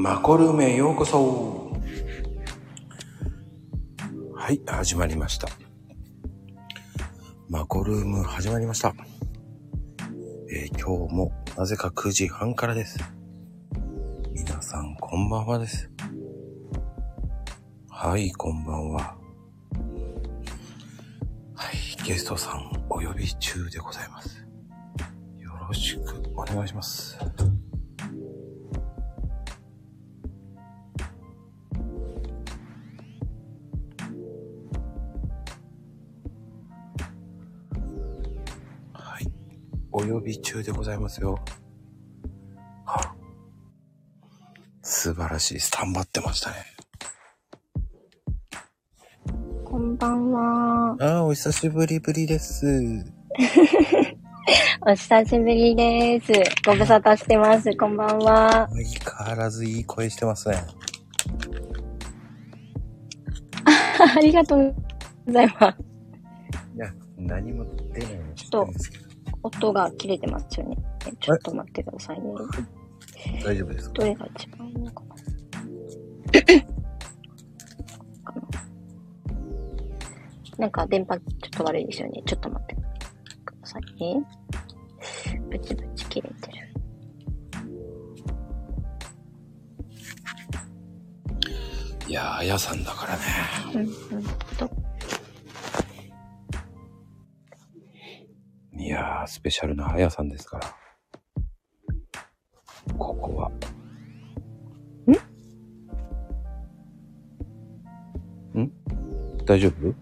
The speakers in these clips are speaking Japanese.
マコルームへようこそ。はい、始まりました。マコルーム始まりました。えー今日もなぜか9時半からです。皆さんこんばんはです。はい、こんばんは。はい、ゲストさんお呼び中でございます。よろしくお願いします。お呼び中でございますよ。は素晴らしい。スタンバってましたね。こんばんは。ああ、お久しぶりぶりです。お久しぶりです。ご無沙汰してます。こんばんは。相変わらずいい声してますね。ありがとうございます。いや、何も出ないんですけど。音が切れてますよね。ちょっと待ってくださいね。大丈夫ですか？どれが一番いいのかなかななんか電波ちょっと悪いですよね。ちょっと待ってくださいね。ブチブチ切れてる。いやー、あやさんだからね。うんうんと。いやー、スペシャルなあやさんですから。ここは。ん？ん？大丈夫？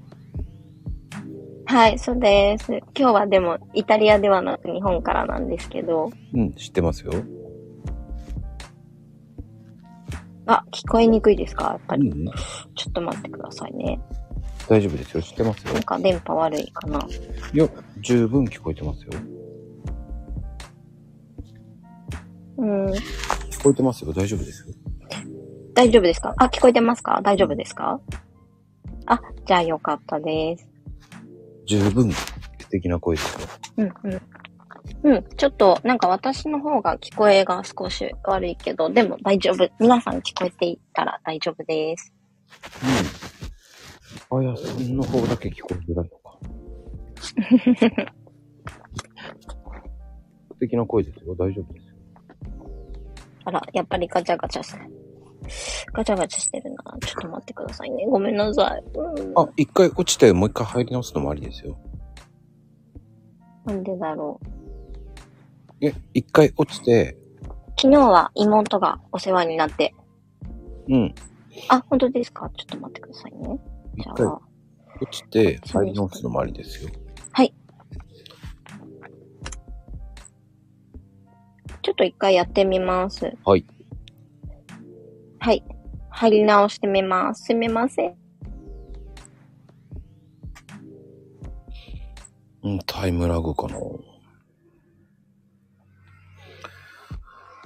はい、そうです。今日はでもイタリアではなく日本からなんですけど、うん、知ってますよ。あ、聞こえにくいですか？やっぱり。うん、ちょっと待ってくださいね。大丈夫ですよ。知ってますよなん。か電波悪いかな。いや、十分聞こえてますよ。うん、聞こえてますよ。大丈夫ですよ。大丈夫ですか？あ、聞こえてますか？大丈夫ですか？あ、じゃあよかったです。十分素敵な声ですよ。うん、うん。うん、ちょっと、なんか私の方が聞こえが少し悪いけど、でも大丈夫。皆さん聞こえていたら大丈夫です。うん。あやさんの方だけ聞こえづらいのか。素敵な声ですよ。大丈夫ですよ。あら、やっぱりガチャガチャしてる。ガチャガチャしてるな。ちょっと待ってくださいね。ごめんなさい。うん。あ、一回落ちてもう一回入り直すのもありですよ。なんでだろう。え、一回落ちて、昨日は妹がお世話になって。うん。あ、本当ですか？ちょっと待ってくださいね。一回あ、落ちて入り直すのもありですよ。ちょっと一回やってみます。はい。はい。入り直してみます。すみません。うん、タイムラグかな。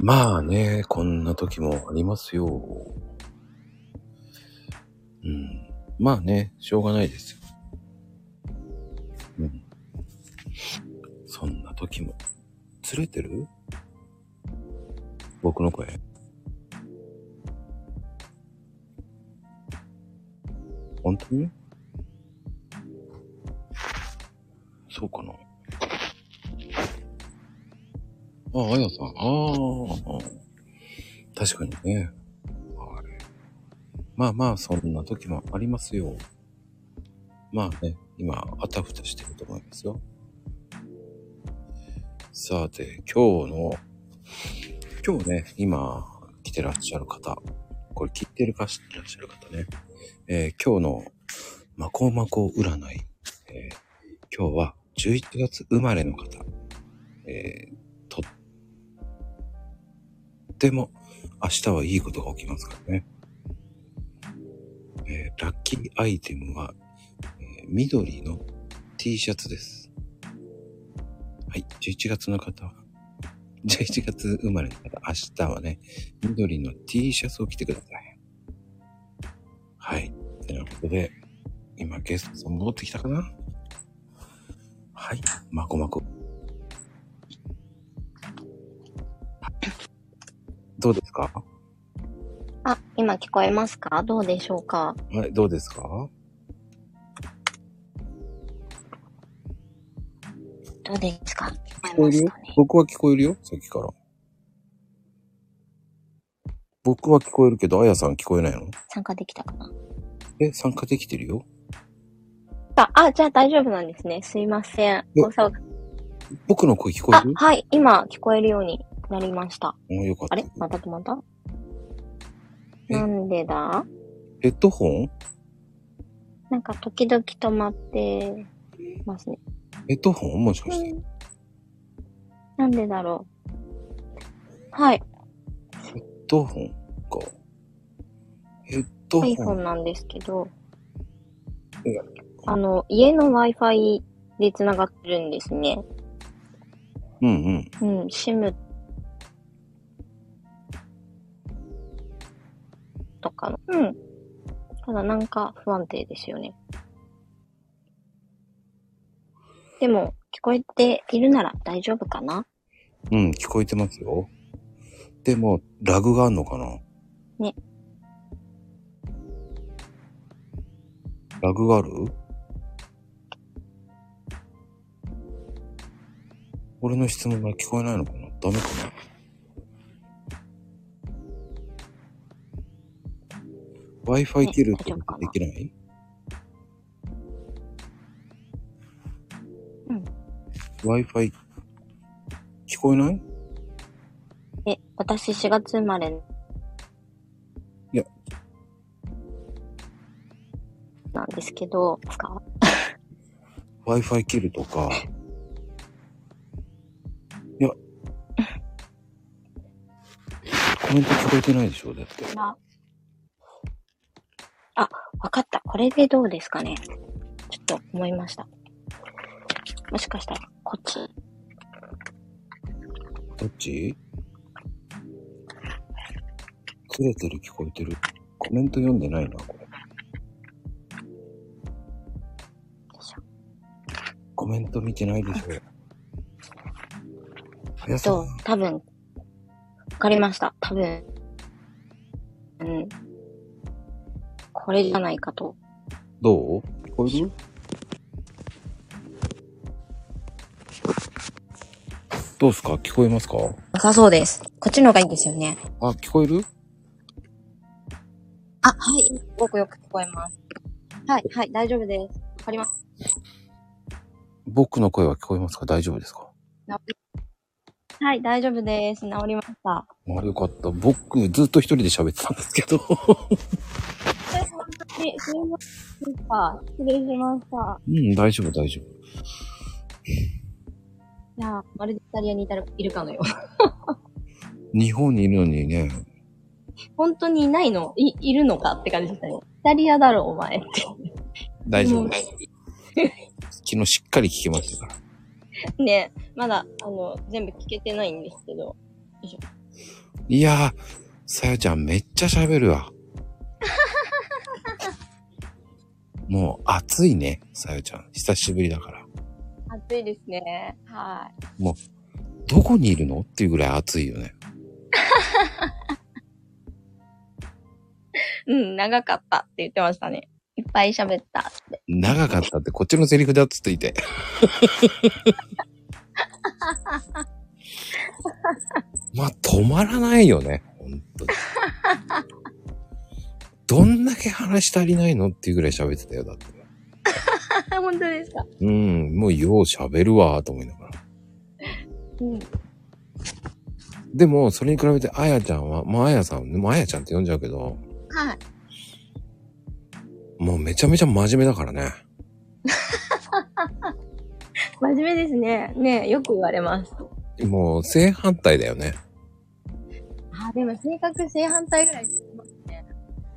まあね、こんな時もありますよ。うん。まあね、しょうがないですよ。うん。そんな時も。ずれてる？僕の声？本当に？そうかな。あ、あやさん。ああ。確かにね。まあまあ、そんな時もありますよ。まあね、今、あたふたしてると思いますよ。さて、今日の、今日ね、今、来てらっしゃる方、これ聞いてるか知ってらっしゃる方ね、えー今日の、まこまこ占い、えー今日は11月生まれの方、えーとっても明日はいいことが起きますからね。えーラッキーアイテムは、えー緑の T シャツです。はい、11月の方は、11月生まれの方、明日はね、緑の T シャツを着てください。はい。ということで、今ゲストさん戻ってきたかなはい。まこまこ。どうですか？あ、今聞こえますか？どうでしょうか？はい、どうですか？どうですか？聞こえますかね？僕は聞こえるよさっきから。僕は聞こえるけど、あやさん聞こえないの？参加できたかな？え、参加できてるよ。あ、あ、じゃあ大丈夫なんですね。すいません。僕の声聞こえる、あはい。今聞こえるようになりました。およかった。あれ？また止まった？えなんでだ？ヘッドホン？なんか時々止まってますね。ヘッドホン？もしかして。なんでだろう？はい。ヘッドホンか。ヘッドホン。iPhone なんですけどいや、あの、家の Wi-Fi で繋がってるんですね。うんうん。うん、SIM とかの。うん。ただなんか不安定ですよね。でも、聞こえているなら大丈夫かな？うん、聞こえてますよ。でも、ラグがあんのかな？ね。ラグがある？俺の質問が聞こえないのかな？ダメかな？?Wi-Fi 切るとできない？うん Wi-Fi 聞こえない？え、私4月生まれ。いや。なんですけど、ですか Wi-Fi 切るとか。いや。コメント聞こえてないでしょだって。あ、あ、わかった。これでどうですかね。ちょっと思いました。もしかしたら、こっち。どっち？ずれてる聞こえてる。コメント読んでないな、これ。コメント見てないでしょ。はやさとん、、多分、わかりました。多分、うん。これじゃないかと。どう？聞こえるどうすか？聞こえますか？なさそうです。こっちの方がいいですよね。あ、聞こえる？あ、はい。すごくよく聞こえます。はい、はい、大丈夫です。わかります。僕の声は聞こえますか？大丈夫ですか？はい、大丈夫です。治りました。あ、よかった。僕、ずっと一人で喋ってたんですけど。え、すいませんでした。失礼しました。うん、大丈夫、大丈夫。いや、まるでイタリアにいたるいるかのよう。日本にいるのにね、本当にいないの？い、いるのかって感じでしたね。イタリアだろ、お前って。大丈夫です。昨日しっかり聞きましたから。ねまだ、あの、全部聞けてないんですけど。いやー、さよちゃんめっちゃ喋るわ。もう暑いね、さよちゃん。久しぶりだから。暑いですね。はどこにいるのっていうぐらい暑いよね。い。うん、長かったって言ってましたね。いっぱい喋ったって。長かったってこっちのセリフだっつっていて。まあ、止まらないよね。本当に。どんだけ話足りないのっていうぐらい喋ってたよ、だって。本当ですか？うん、もうよう喋るわ、と思いながら。うん。でも、それに比べて、あやちゃんは、もうあやさん、もうあやちゃんって呼んじゃうけど、はい。もうめちゃめちゃ真面目だからね。真面目ですね。ねよく言われます。もう正反対だよね。あ、でも性格正反対ぐらいしてますね。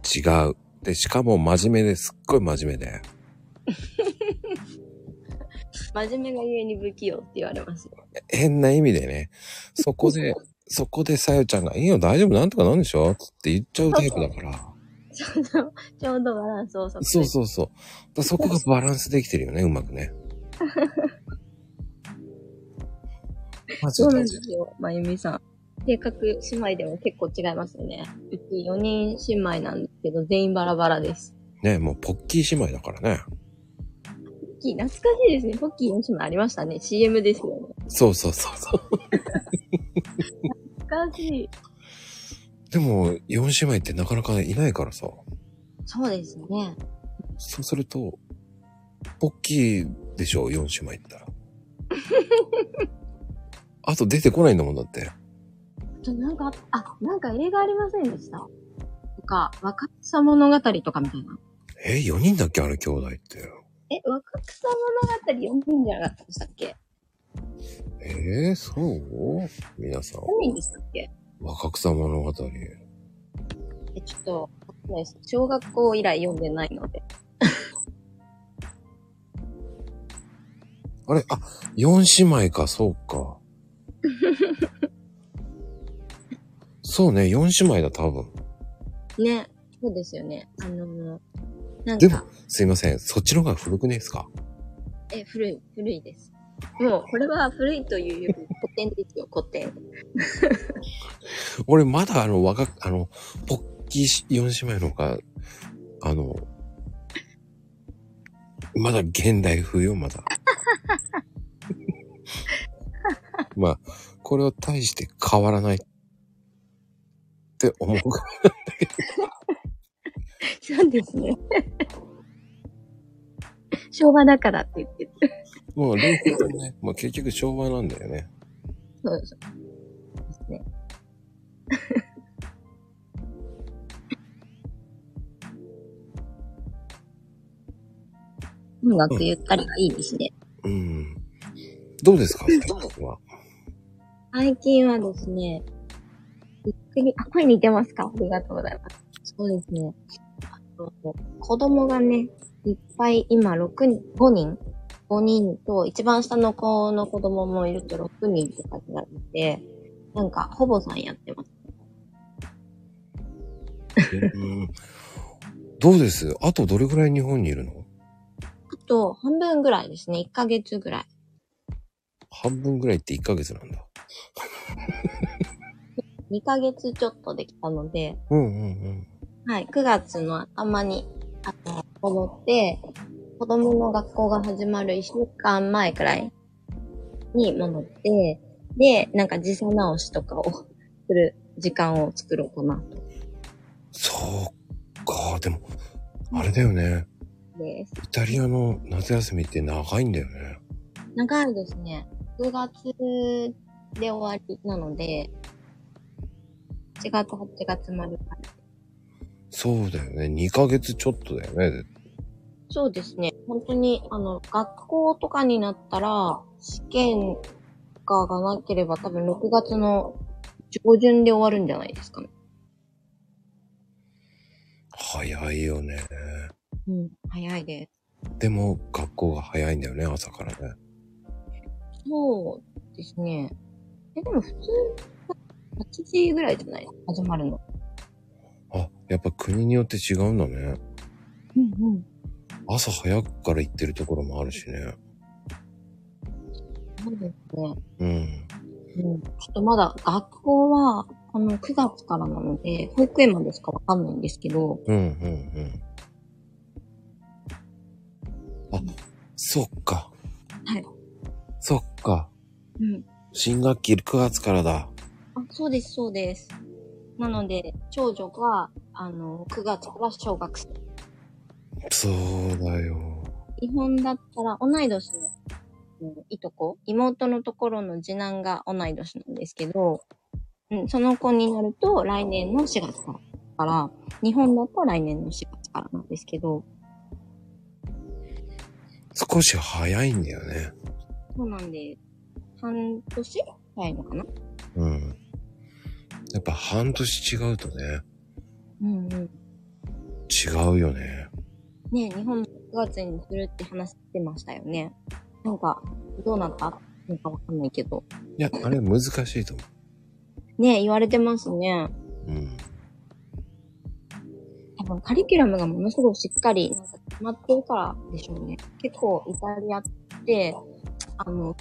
違う。で、しかも真面目ですっごい真面目で。真面目がゆえに不器用って言われますよ。変な意味でね。そこで、そこでさよちゃんが、いいよ、大丈夫、なんとかなんでしょ？って言っちゃうタイプだから。ちょうど、ちょうどバランスをそそうそうそう。だそこがバランスできてるよね、うまくね。マジそうなんですよ、まゆみさん。性格姉妹でも結構違いますよね。うち4人姉妹なんですけど、全員バラバラです。ね、もうポッキー姉妹だからね。ポッキー、懐かしいですね。ポッキー4姉妹ありましたね。CM ですよね。そうそうそうそう。懐かしい。でも、4姉妹ってなかなかいないからさ。そうですね。そうすると、ポッキーでしょ、4姉妹ったら。あと出てこないんだもんだって。あとなんか、あ、なんか映画ありませんでした？とか、若草物語とかみたいな。え、4人だっけ？あれ兄弟って。え、若草物語4人じゃなかったでしたっけ？えー、そう？皆さん。?4 人でしたっけ？若草物語。え、ちょっと、小学校以来読んでないので。あれ？あ、4姉妹か、そうか。そうね、4姉妹だ、多分。ね。そうですよね。あの、なんでもか、、すいません。そっちの方が古くねえですか？え、古い、古いです。もう、これは古いというより古典ですよ、古典。俺、まだあの、若く、あの、ポッキー4姉妹の方が、あの、まだ現代風よ、まだ。まあ、これを対して変わらないって思うか そうですね。昭和だからって言ってる。ら。もう、両方ね、まあ結局昭和なんだよね。そうです。ですね。音楽ゆったりがいいですね。うん。どうですか？最近は。最近はですね、ゆっくり、あ、声似てますか？ありがとうございます。そうですね。あの子供がね、いっぱい今6人、5人 ?5 人と、一番下の子の子供もいると6人って感じなので、なんか、ほぼさんやってます。う んどうです？あとどれぐらい日本にいるの？あと、半分ぐらいですね。1ヶ月ぐらい。半分ぐらいって1ヶ月なんだ。2ヶ月ちょっとできたので、うんうんうん。はい、9月の頭に、あの、戻って、子供の学校が始まる1週間前くらいに戻って、で、なんか時差直しとかをする時間を作ろうかなと。そうか。でも、あれだよね。です。イタリアの夏休みって長いんだよね。長いですね。9月で終わりなので、7月、8月まで。そうだよね。2ヶ月ちょっとだよね。そうですね。本当に、あの、学校とかになったら、試験とかがなければ多分6月の上旬で終わるんじゃないですかね。早いよね。うん、早いです。でも、学校が早いんだよね、朝からね。そうですね。え、でも普通、8時ぐらいじゃない？始まるの。あ、やっぱ国によって違うんだね。うんうん。朝早くから行ってるところもあるしね。そうですね。うん。うん。ちょっとまだ学校は、この9月からなので、保育園までしかわかんないんですけど、うん、うん、うん。あ、そっか。はい。そっか。うん。新学期9月からだ。あ、そうです、そうです。なので、長女が、あの、9月から小学生。そうだよ。日本だったら、同い年の、うんいとこ、妹のところの次男が同い年なんですけど、うん、その子になると来年の4月から。から、日本だと来年の4月からなんですけど、少し早いんだよね。そうなんで、半年？早いのかな？うん。やっぱ半年違うとね、うんうん。違うよね。ね日本も9月にするって話してましたよね。なんか、どうなった？なんかわかんないけど。いや、あれ難しいと思ね言われてますね。う。うん。多分カリキュラムがものすごくしっかりなんか決まってるからでしょうね。結構イタリアって、あの、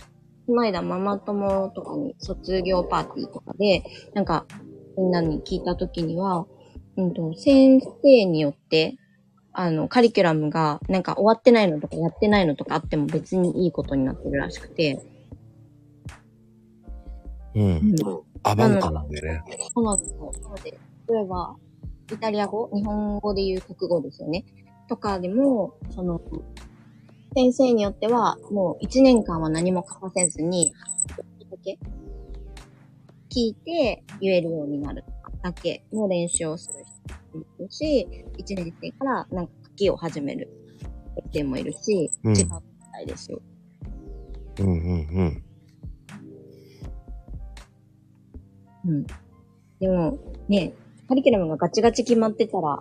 この間ママ友とかに卒業パーティーとかで、なんかみんなに聞いたときには、うんと、先生によって、あの、カリキュラムがなんか終わってないのとかやってないのとかあっても別にいいことになってるらしくて、うん。アバウトなんでね。そうなんですよ。なので、例えば、イタリア語、日本語で言う国語ですよね。とかでも、その、先生によっては、もう1年間は何も書かせずに、だけ聞いて言えるようになるだけの練習をする人もいるし、1年生からなんか書きを始める先生もいるし、うん違うみたいですよ。うんうんうん。うん。でも、ね、カリキュラムがガチガチ決まってたら、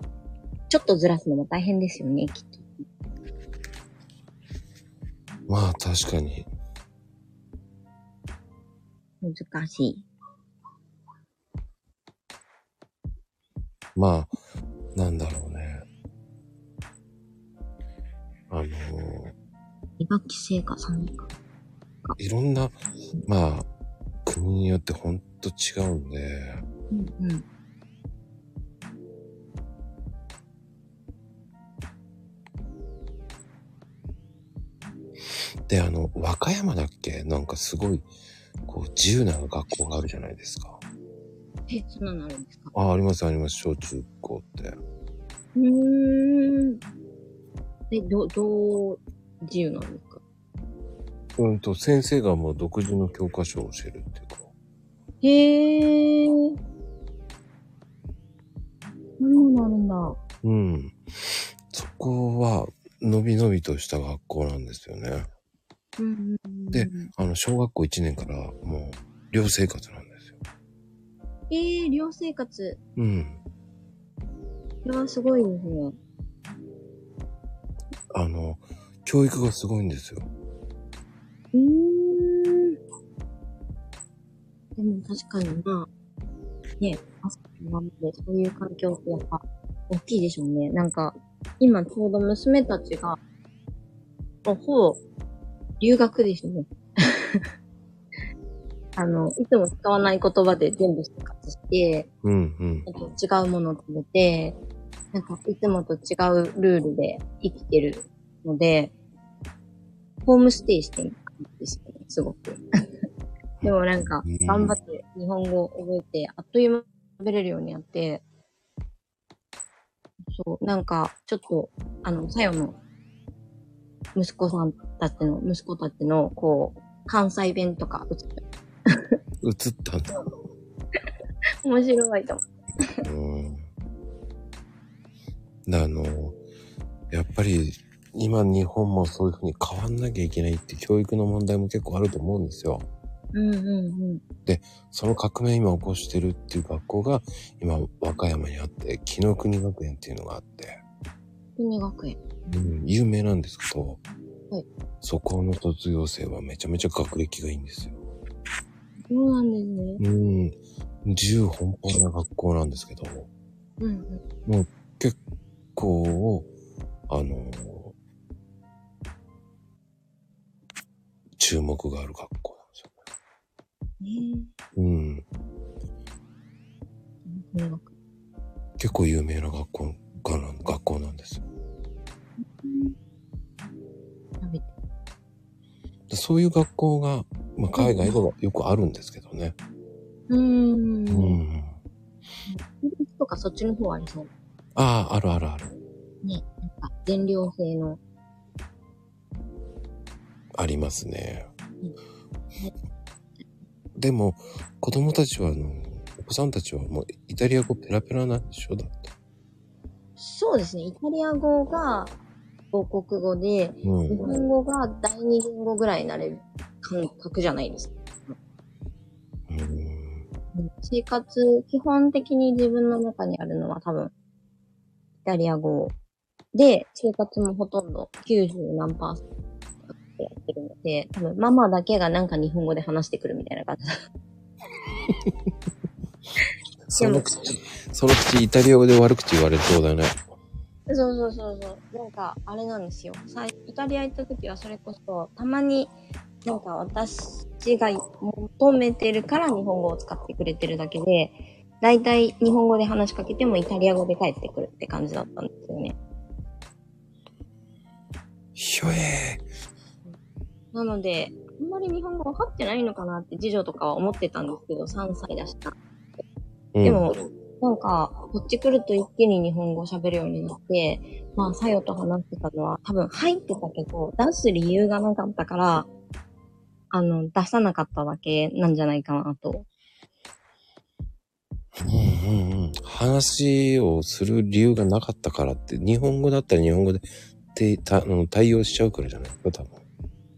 ちょっとずらすのも大変ですよね、きっと。まあ確かに。難しい。まあ、なんだろうね。あのー2学期生か3年か。いろんな、まあ、国によってほんと違うんで、うんうん。で、あの、和歌山だっけ？なんかすごい、こう、自由な学校があるじゃないですか。え、そんなのあるんですか？あ、ありますあります、小中高って。うーん。え、ど、どう、自由なんですか？うんと、先生がもう独自の教科書を教えるっていうか。へー。そんなのあるんだ。うん。そこは、のびのびとした学校なんですよね。であの、小学校1年からもう、寮生活なんですよ。えー、寮生活。うん。これはすごいですね。あの、教育がすごいんですよ。うーん。でも確かにまあ、ね、朝から晩までそういう環境ってやっぱ大きいでしょうね。なんか、今ちょうど娘たちが、ほぼ留学ですね。あの、いつも使わない言葉で全部生活して、うんうん。違うものを食べて、なんかいつもと違うルールで生きてるので、ホームステイしてる感じですよね、すごく。でもなんかうん、頑張って日本語を覚えて、あっという間に喋れるようになって、そう、なんか、ちょっと、あの、さよの、息子さんたちの、息子たちの、こう、関西弁とか、映ったんだ。面白いと思うん。であの、やっぱり、今日本もそういうふうに変わんなきゃいけないって教育の問題も結構あると思うんですよ。う。うんうんうん。その革命今起こしてるっていう学校が今和歌山にあって、紀の国学園っていうのがあって、国学園。うん、有名なんですけど、はいそこの卒業生はめちゃめちゃ学歴がいいんですよ。そうなんですね。うん。自由奔放な学校なんですけど、うんうん。こう、あの注目がある学校ねなんですよ。うん。え。国学園。結構有名な学校がなん学校なんですよ。食べて。でそういう学校が、まあ、海外ではよくあるんですけどね。うーん。うん。イギリスとかそっちの方ありそう。ああ、あるあるある。ね。なんか、全寮制の。ありますねうん。でも、子供たちは、あの、お子さんたちはもうイタリア語ペラペラなんでしょだって。そうですね。イタリア語が母国語で、うん日。本語が第二言語ぐらいになれる感覚じゃないですか。うん生活、基本的に自分の中にあるのは多分、イタリア語で、生活もほとんど90何パーセントやってるので、多分ママだけがなんか日本語で話してくるみたいな感じ。その口、その口イタリア語で悪口言われそうだね。そうそうそうそう。なんか、あれなんですよ。さいイタリア行った時はそれこそ、たまに、なんか私ちが求めてるから日本語を使ってくれてるだけで、だいたい日本語で話しかけてもイタリア語で返ってくるって感じだったんですよね。ひょえなので、あんまり日本語分かってないのかなって次女とかは思ってたんですけど、3歳だした。ー。でも、なんか、こっち来ると一気に日本語喋るようになって、まあ、さよと話してたのは、多分入ってたけど、出す理由がなかったから、あの、出さなかっただけなんじゃないかなと。うんうんうん。話をする理由がなかったからって、日本語だったら日本語でてた対応しちゃうからじゃない？ですか、多分。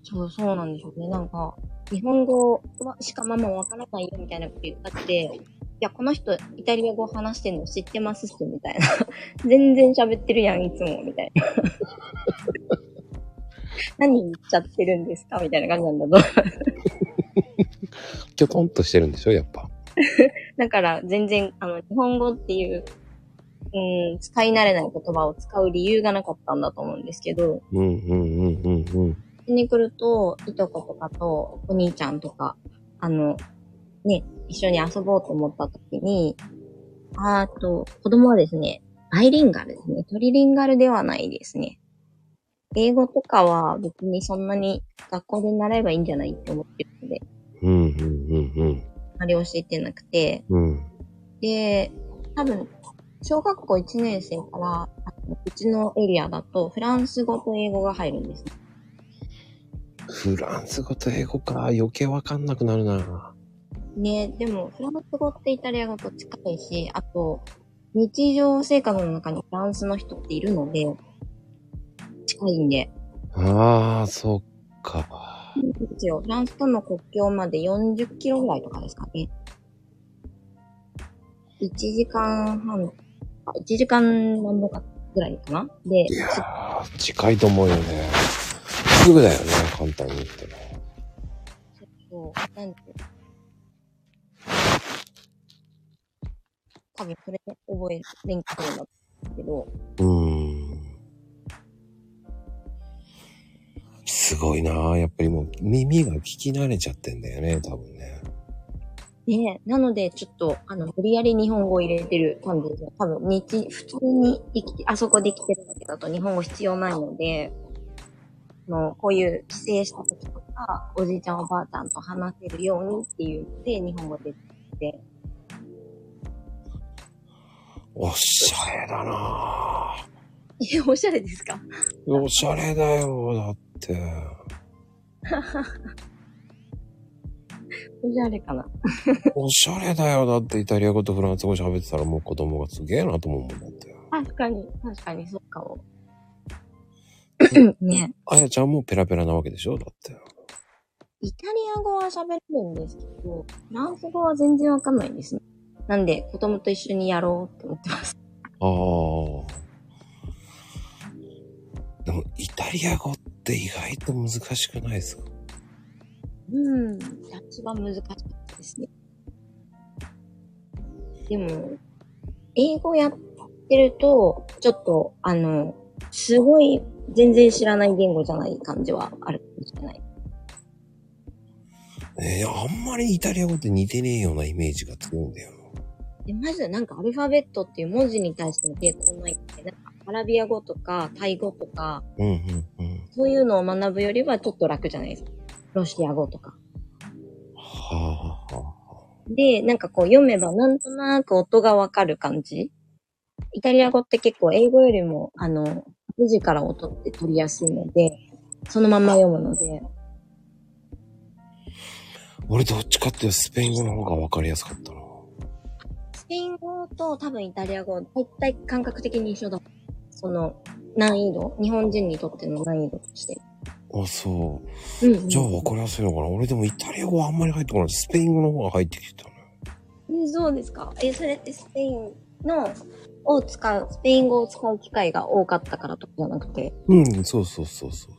そう、そうなんでしょうね。なんか、日本語はしかママわからないよみたいなこと言ったって、いや、この人、イタリア語話してんの知ってますっす、みたいな。全然喋ってるやん、いつも、みたいな。何言っちゃってるんですかみたいな感じなんだと。きょとんとしてるんでしょ、やっぱ。だから、全然、あの、日本語っていう、うん、使い慣れない言葉を使う理由がなかったんだと思うんですけど、うんうんうんうんうん。ここに来ると、いとことかと、お兄ちゃんとか、あの、ね、一緒に遊ぼうと思った時に、あーと、子供はですね、バイリンガルですね。トリリンガルではないですね。英語とかは別にそんなに学校で習えばいいんじゃないって思ってるので、うんうんうんあまり教えてなくて、うん。うん。で、多分、小学校1年生から、うちのエリアだと、フランス語と英語が入るんですね。フランス語と英語か、余計わかんなくなるな。ね、でも、フランス語ってイタリア語と近いし、あと、日常生活の中にフランスの人っているので、近いんで。ああ、そっか。ですよ。フランスとの国境まで40キロぐらいとかですかね。1時間半、あ1時間何ぼかぐらいかなで、いやー、近いと思うよね。すぐだよね、簡単に言っても。多分それで覚えれんけど、うーん。すごいなーやっぱりもう耳が聞き慣れちゃってんだよね、多分ね。ねえ、なので、ちょっと、あの、無理やり日本語を入れてる感じで。多分、日、普通に生きて、あそこで生きてるだけだと日本語必要ないので、あの、こういう帰省した時とか、おじいちゃんおばあちゃんと話せるようにっていうので、日本語でて、おしゃれだなえ、おしゃれですか？ーおしゃれだよ、だって。おしゃれかな？おしゃれだよ、だってイタリア語とフランス語喋ってたらもう子供がすげえなと思うもんだって。確かに、確かに、そっかも。ねあやちゃんもペラペラなわけでしょだって。イタリア語は喋れるんですけど、フランス語は全然わかんないんですね。なんで、子供と一緒にやろうって思ってます。ああ。でも、イタリア語って意外と難しくないですか？うん、一番難しかったですね。でも、英語やってると、ちょっと、あの、すごい、全然知らない言語じゃない感じはあるかもしれない。えー、あんまりイタリア語って似てねえようなイメージが強いんだよで、まずなんかアルファベットっていう文字に対しての抵抗ないって、なんかアラビア語とかタイ語とか、な。うんうんうん。そういうのを学ぶよりはちょっと楽じゃないですか。ロシア語とか。はあはあ。で、なんかこう読めばなんとなく音がわかる感じ。イタリア語って結構英語よりも、あの、文字から音って取りやすいので、そのまま読むので、俺どっちかっていうとスペイン語の方が分かりやすかったな。スペイン語と多分イタリア語、大体感覚的に一緒だ。その、難易度、日本人にとっての難易度として。あ、そう。うん、うん。じゃあ分かりやすいのかな俺でもイタリア語はあんまり入ってこない。スペイン語の方が入ってきてたね。えそうですか。え、それってスペインの、を使う、スペイン語を使う機会が多かったからとかじゃなくて、うん、そうそうそうそう。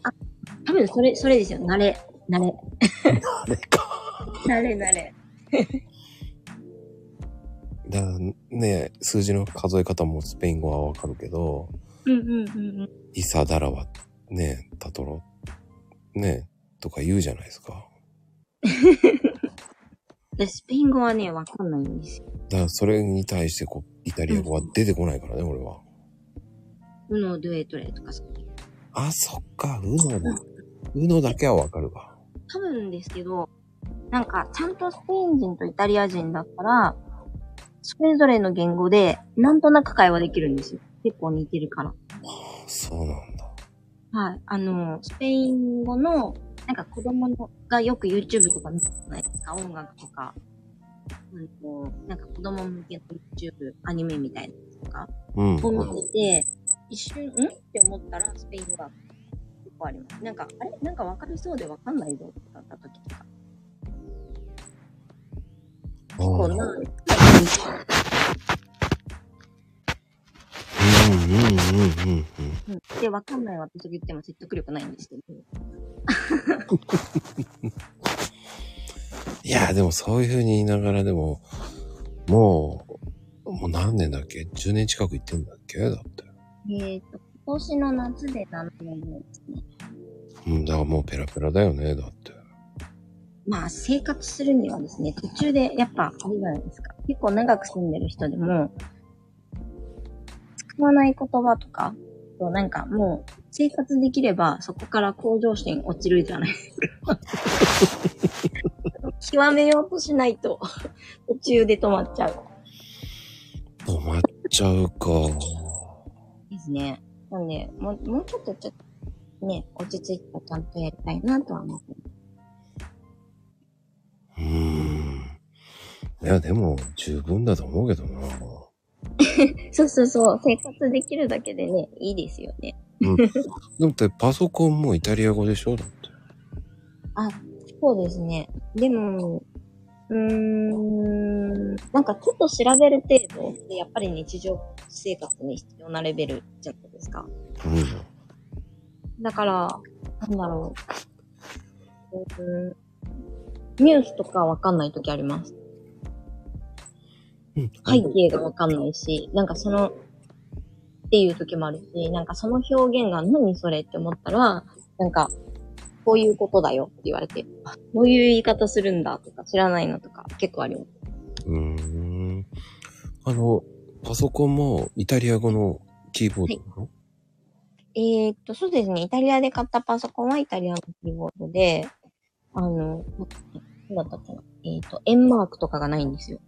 多分それ、それですよ。慣れ、慣れ。あれか。慣 れ慣れ。だね、数字の数え方もスペイン語はわかるけど、うんうんうんうん。イサダラはね、タトロ、ね、とか言うじゃないですか。で、スペイン語はね、わかんないんですよ。だからそれに対してこう、イタリア語は出てこないからね、俺は。ウノ、ドゥエトレとかそういう。あ、そっか、うのだ。うのだけはわかるわ。多分ですけど、なんか、ちゃんとスペイン人とイタリア人だったら、それぞれの言語で、なんとなく会話できるんですよ。結構似てるから。そうなんだ。はい。あの、スペイン語の、なんか子供のがよく YouTube とか見てないですか？音楽とか。うんと、なんか子供向けの YouTube、アニメみたいなやつとかうん。を見てて、一瞬、ん？って思ったらスペイン語が結構あります。なんか、あれ？なんかわかりそうでわかんないぞってなった時とか。あ結構ーな、うんうん。で、わかん。ない私が言っても説得力ないん。ですけど。いや、でもそういう風に言いながらでも、もう、もう何年だっけ ?10 年近く行ってん。だっけだって。えっ、と、今年の夏で7年目ですね。うん、だからもうペラペラだよね、だって。まあ、生活するにはですね、途中でやっぱ、あれじゃないですか。結構長く住ん。でる人でも、使わない言葉とか、となんかもう、生活できれば、そこから向上心落ちるじゃないですか。極めようとしないと、途中で止まっちゃう。止まっちゃうか。ですね。なんで、もう、もうちょっとちょっと、ね、落ち着いたらちゃんとやりたいなとは思って。うーん。いや、でも、十分だと思うけどな。そうそうそう、生活できるだけでね、いいですよね。だって、パソコンもイタリア語でしょだって。あ、そうですね。でも、うーん、なんかちょっと調べる程度で、やっぱり日常生活に必要なレベルじゃないですか。うん。だから、なんだろう。うーんニュースとかわかんないときあります。うん。背景がわかんないし、なんかその、っていう時もあるし、なんかその表現が何それって思ったら、なんか、こういうことだよって言われて、あ、こういう言い方するんだとか知らないのとか結構あります。うーん。あの、パソコンもイタリア語のキーボードなの、えー、っと、そうですね。イタリアで買ったパソコンはイタリアのキーボードで、あの、なんだったっけな。えー、っと、円マークとかがないんですよ。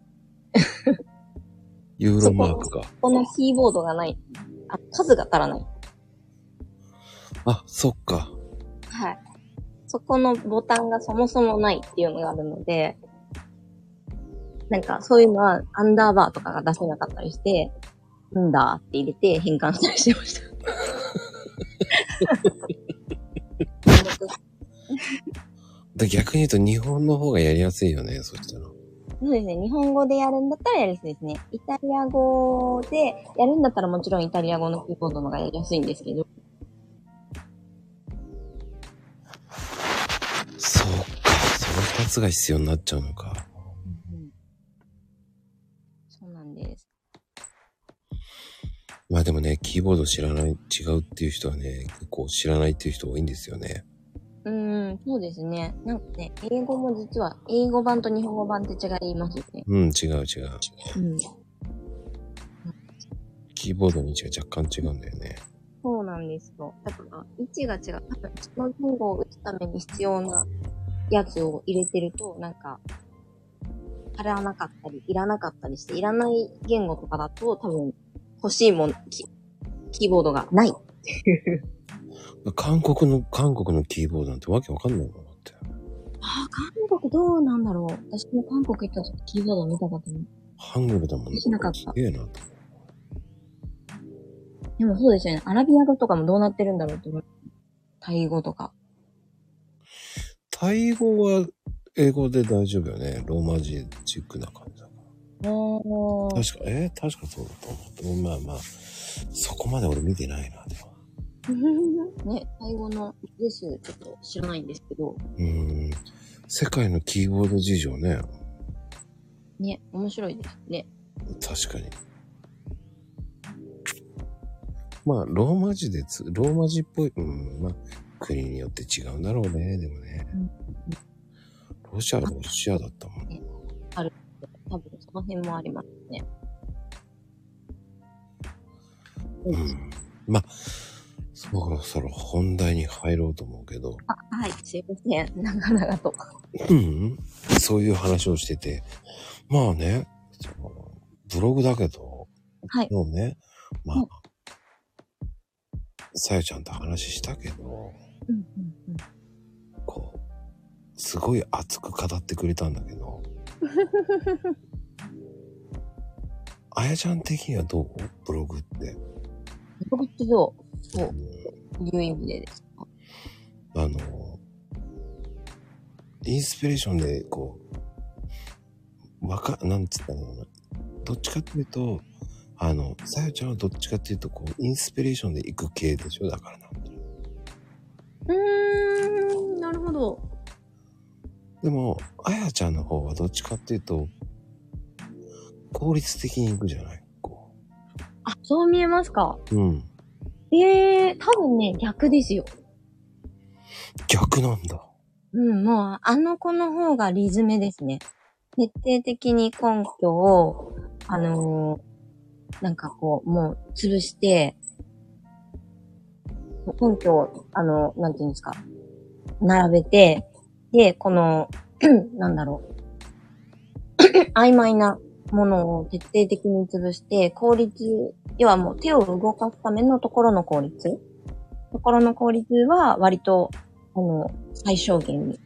ユーロマークが。このキーボードがない。あ、数が足らない。あ、そっか。はい。そこのボタンがそもそもないっていうのがあるので、なんかそういうのはアンダーバーとかが出せなかったりして、んだって入れて変換したりしてました。で逆に言うと日本の方がやりやすいよね、そしたら。そうですね。日本語でやるんだったらやりやすいですね。イタリア語でやるんだったらもちろんイタリア語のキーボードの方がやりやすいんですけど。そうか。その二つが必要になっちゃうのか。そうなんです。まあでもね、キーボード知らない、違うっていう人はね、結構知らないっていう人多いんですよね。うーん、そうですね。なんかね、英語も実は、英語版と日本語版って違いますよね。うん、違う違う。うん。キーボードの位置が若干違うんだよね。そうなんですよ。だから、位置が違う。多分、その言語を打つために必要なやつを入れてると、なんか、足らなかったり、いらなかったりして、いらない言語とかだと、多分、欲しいもん、キキーボードがない。韓国の、韓国のキーボードなんてわけわかんないもんだって。ああ、韓国どうなんだろう。私も韓国行った時キーボード見たことない。ハングルだもんね。しなかったすげえなと。でもそうですよね。アラビア語とかもどうなってるんだろうと思う。タイ語とか。タイ語は英語で大丈夫よね。ローマ字チックな感じだから。確か、えー確かそうだと思う。まあまあ、そこまで俺見てないな、でも。ね、タイ語のです。ちょっと知らないんですけど。うーん。世界のキーボード事情ね。ね、面白いですね。確かに。まあ、ローマ字でつ、ローマ字っぽい、うん、まあ、国によって違うんだろうね、でもね。ロロシアはロシアだったもん。多分その辺もありますね。うん。まあ、そろそろ本題に入ろうと思うけど、あ、はい、すいません。長々と。うん、そういう話をしてて、まあね、そのブログだけど、はい。もうね、まあ。うん、さやちゃんと話したけど、うんうんうん。こう、すごい熱く語ってくれたんだけど、あやちゃん的にはどう？ブログって。僕ってどう？そういう意味でですか？あの、インスピレーションで、こう、わか、なんつったのかな？どっちかっていうと、あの、さやちゃんはどっちかっていうと、こう、インスピレーションで行く系でしょ？だからな。うーん、なるほど。でも、あやちゃんの方はどっちかっていうと、効率的に行くじゃない？こあ、そう見えますか？う。うん。ええー、多分ね、逆ですよ。逆なんだ。うん、もう、あの子の方がリズムですね。徹底的に根拠を、あのーなんかこう、もう潰して、根拠を、あの、なんていうんですか、並べて、で、この、なんだろう、曖昧なものを徹底的に潰して、効率、要はもう手を動かすためのところの効率ところの効率は割と、あの、最小限に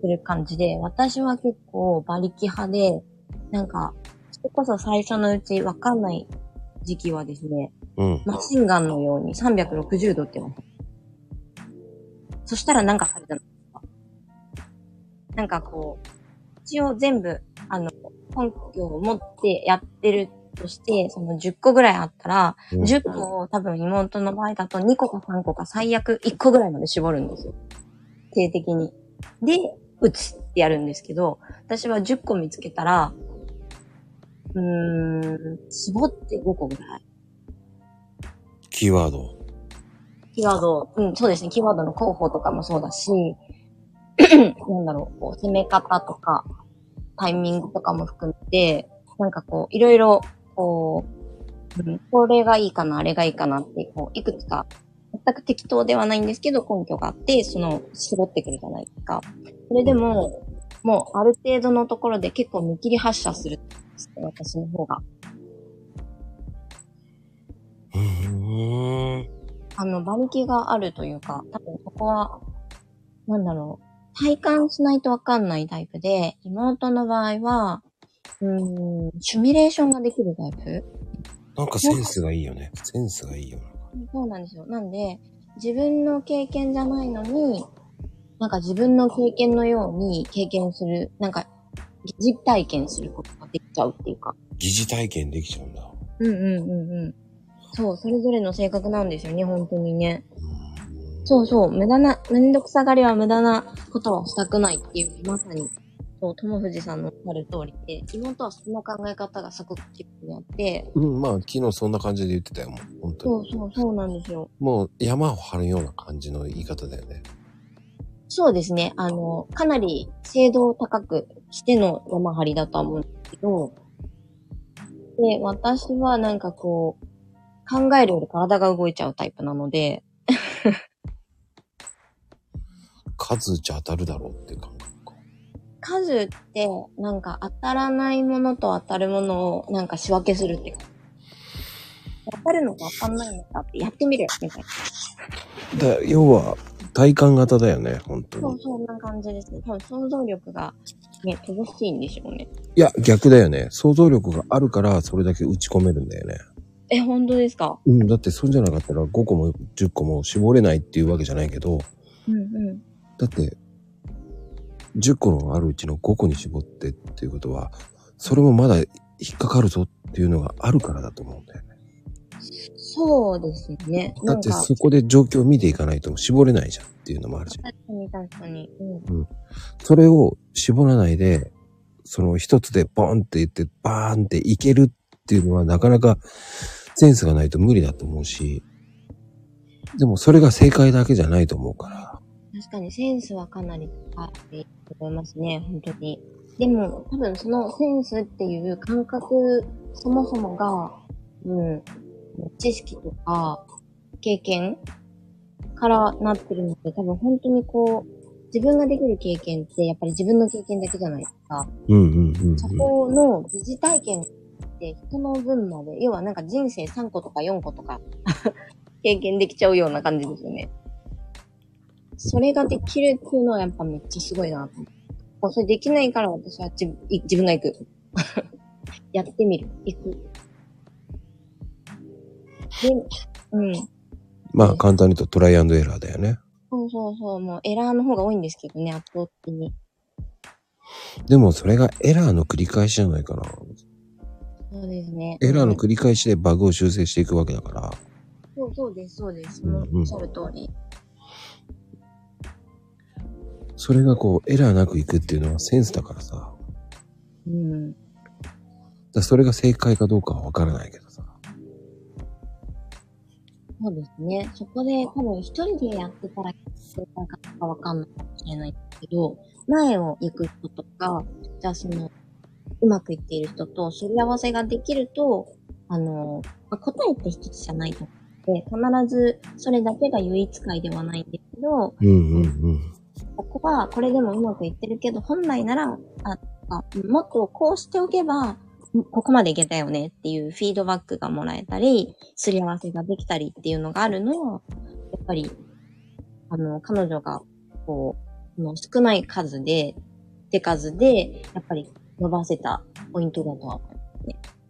する感じで、私は結構馬力派で、なんか、それこそ最初のうちわかんない時期はですね、うん。マシンガンのように360度ってます。そしたらなんかされたのなんかこう、一応全部、あの、根拠を持ってやってるとして、その10個ぐらいあったら、うん10個を多分妹の場合だと2個か3個か最悪1個ぐらいまで絞るんですよ。定的に。で、打つってやるんですけど、私は10個見つけたら、うーん、絞って5個ぐらい。キーワード。キーワード、うん、そうですね。キーワードの候補とかもそうだし、なんだろう、こう、攻め方とか、タイミングとかも含めて、なんかこう、いろいろ、こう、うん、これがいいかな、あれがいいかなって、こう、いくつか、全く適当ではないんですけど、根拠があって、その、絞ってくるじゃないですか。それでも、もう、ある程度のところで結構見切り発射するんですね、私の方が。うーん。あの、馬力があるというか、多分そこは、なんだろう、体感しないとわかんないタイプで、妹の場合は、うーん、シミュレーションができるタイプなんかセンスがいいよね。センスがいいよな。そうなんですよ。なんで、自分の経験じゃないのに、なんか自分の経験のように経験する、なんか、疑似体験することができちゃうっていうか。疑似体験できちゃうんだ。うんうんうんうん。そう、それぞれの性格なんですよね、本当にね。そうそう、無駄な、めんどくさがりは無駄なことはしたくないっていう、まさに、そう、友藤さんのおっしゃる通りで、妹はその考え方がすごく基本にあって、うん、まあ、昨日そんな感じで言ってたよ、もう。本当に。そうそう、そうなんですよ。もう山を張るような感じの言い方だよね。そうですね、あの、かなり精度を高くしての山張りだとは思うんですけど、で、私はなんかこう、考えるより体が動いちゃうタイプなので、数打ち当たるだろうっていう感覚か。数って、なんか当たらないものと当たるものをなんか仕分けするっていうか当たるのか当たんないのかってやってみるみたいな。だ要は、体感型だよね、本当そう、に。そんな感じですね。多分想像力がね、乏しいんでしょうね。いや、逆だよね。想像力があるから、それだけ打ち込めるんだよね。え、本当ですか？うん、だってそうじゃなかったら5個も10個も絞れないっていうわけじゃないけど、うんうん。だって、10個のあるうちの5個に絞ってっていうことは、それもまだ引っかかるぞっていうのがあるからだと思うんだよね。そうですね。だってそこで状況を見ていかないと絞れないじゃんっていうのもあるじゃん。確かに確かに。うん。それを絞らないで、その一つでボンって言ってバーンっていけるっていうのはなかなかセンスがないと無理だと思うし、でもそれが正解だけじゃないと思うから、確かにセンスはかなり高いと思いますね、本当に。でも、多分そのセンスっていう感覚、そもそもが、うん、知識とか、経験からなってるので、多分本当にこう、自分ができる経験って、やっぱり自分の経験だけじゃないですか。うんうんうん、うん。そこの疑似体験って人の分まで、要はなんか人生3個とか4個とか経験できちゃうような感じですよね。それができるっていうのはやっぱめっちゃすごいなと思うそれできないから私は自自分が行く。やってみる。行く。で、うん。まあ簡単に言うとトライアンドエラーだよね。そうそうそう。もうエラーの方が多いんですけどね、圧倒的に。でもそれがエラーの繰り返しじゃないかな。そうですね。エラーのうん繰り返しでバグを修正していくわけだから。そうそうです、そうです。そうんうんのおっしゃる通り。それがこうエラーなくいくっていうのはセンスだからさ。うん。らそれが正解かどうかはわからないけどさ。そうですね。そこで多分一人でやってたら正解かどうかわかんないかもしれないけど、前を行く人とか、じゃあその、うまくいっている人とすり合わせができると、あの、まあ答えって一つじゃないと思って、必ずそれだけが唯一解ではないんですけど、うんうんうん。ここはこれでもうまくいってるけど、本来なら、あ、あもっとこうしておけば、ここまでいけたよねっていうフィードバックがもらえたり、すり合わせができたりっていうのがあるのは、やっぱり、あの、彼女が、こう、この少ない数で、手数で、やっぱり伸ばせたポイントだとは思う。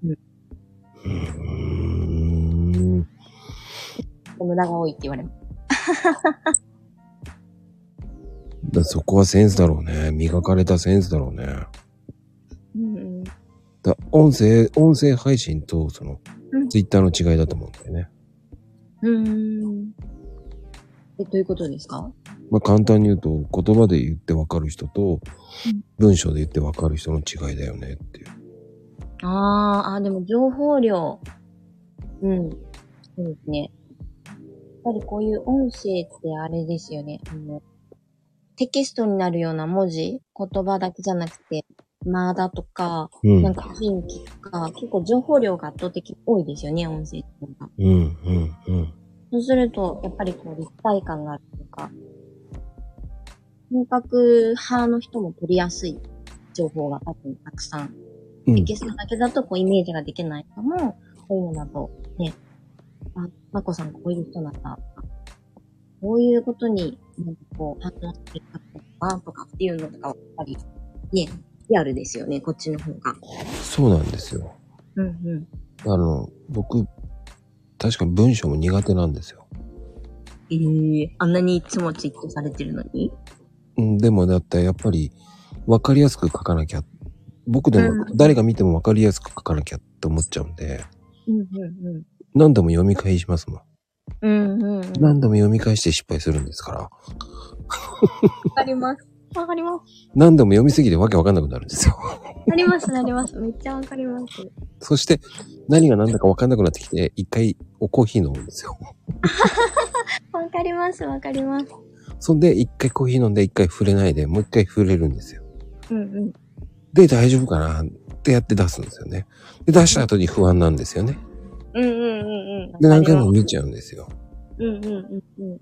うーん。無駄が多いって言われます。だそこはセンスだろうね。磨かれたセンスだろうね。うんうん。だ音声、音声配信とそのうん、ツイッターの違いだと思うんだよね。うーん。え、どういうことですか？まあ簡単に言うと、言葉で言ってわかる人とうん、文章で言ってわかる人の違いだよねっていう。あーあー、でも情報量。うん。そうですね。やっぱりこういう音声ってあれですよね。あの、テキストになるような文字、言葉だけじゃなくて、間だとか、うん。なんか雰囲気とか、結構情報量が圧倒的に多いですよね、音声っていうん、うん、うん。そうすると、やっぱりこう立体感があるとか、本格派の人も取りやすい情報が多分たくさんうんテキストだけだとこうイメージができないかも、こういうのだとね、あ、まこさんこういう人なんだとか、こういうことになんかこう反応していったのかなとかっていうのとかはやっぱりね、リアルですよね、こっちの方が。そうなんですよ。うんうん。あの、僕、確かに文章も苦手なんですよ。ええあんなにいつもツイートされてるのに？うん、でもだってやっぱり分かりやすく書かなきゃ。僕でもうん誰が見ても分かりやすく書かなきゃって思っちゃうんで、うんうんうん。何度も読み返しますもん。うんうんうん。何度も読み返して失敗するんですから。わかります。わかります。何度も読みすぎてわけわかんなくなるんですよ。なります、なります。めっちゃわかります。そして何が何だかわかんなくなってきて、一回おコーヒー飲むんですよ。わかります、わかります。そんで一回コーヒー飲んで一回触れないで、もう一回触れるんですよ。うんうん。で、大丈夫かなってやって出すんですよね。で、出した後に不安なんですよね。うんうんうんうん。で、何回も見ちゃうんですよ。うんうんうんうん。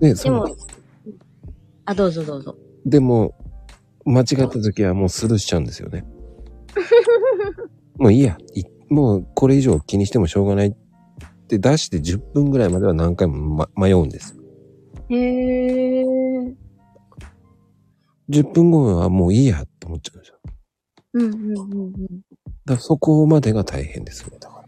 で、そでもの、、あ、どうぞどうぞ。でも、間違った時はもうスルーしちゃうんですよね。もういいや。いもうこれ以上気にしてもしょうがないって出して10分ぐらいまでは何回も、ま、迷うんです。へー。10分後はもういいやって思っちゃうんですよ。うんうんうんうん。だそこまでが大変ですね。だから。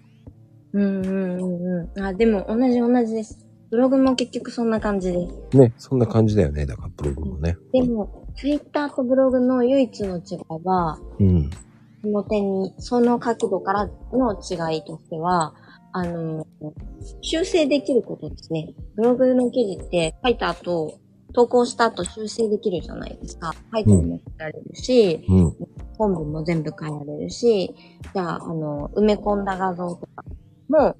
うんうんうんうん。あ、でも同じ同じです。ブログも結局そんな感じです。ね、そんな感じだよね。だからブログもね。でも、ツイッターとブログの唯一の違いは、うん。その点に、その角度からの違いとしては、あの、修正できることですね。ブログの記事って書いた後、投稿した後修正できるじゃないですか。タイトルも変えられるし、うん。本文も全部変えられるし、じゃあ、あの、埋め込んだ画像とかも、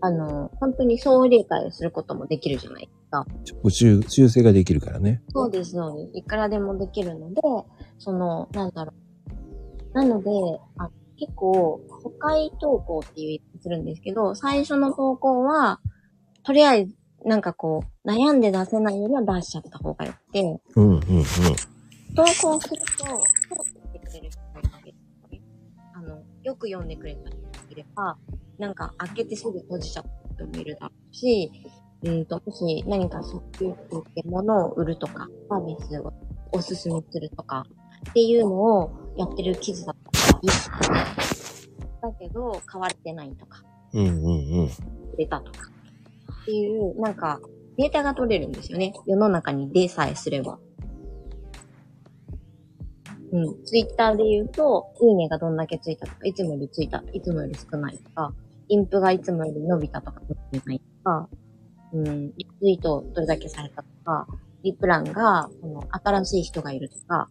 あの、本当に総理解をすることもできるじゃないですか。修修正ができるからね。そうです、そうです。いくらでもできるので、その、なんだろう。なので、あ結構、初回投稿っていう言い方するんですけど、最初の投稿は、とりあえず、なんかこう、悩んで出せないよりは出しちゃった方がよくて、うんうんうん。投稿すると、通ってくれる人がいる。あの、よく読んでくれた人がいれば、なんか開けてすぐ閉じちゃった人もいるだろうし、うんと、もし何かそういうものを売るとか、サービスをおすすめするとか、っていうのをやってる記事だったらいいだけど、買われてないとか、うんうんうん。出たとか、っていう、なんか、データが取れるんですよね。世の中に出さえすれば。うん。ツイッターで言うと、いいねがどんだけついたとか、いつもよりついた、いつもより少ないとか、インプがいつもより伸びたとか、伸びないとか、うん、リツイートどれだけされたとか、リプランが、この、新しい人がいるとか、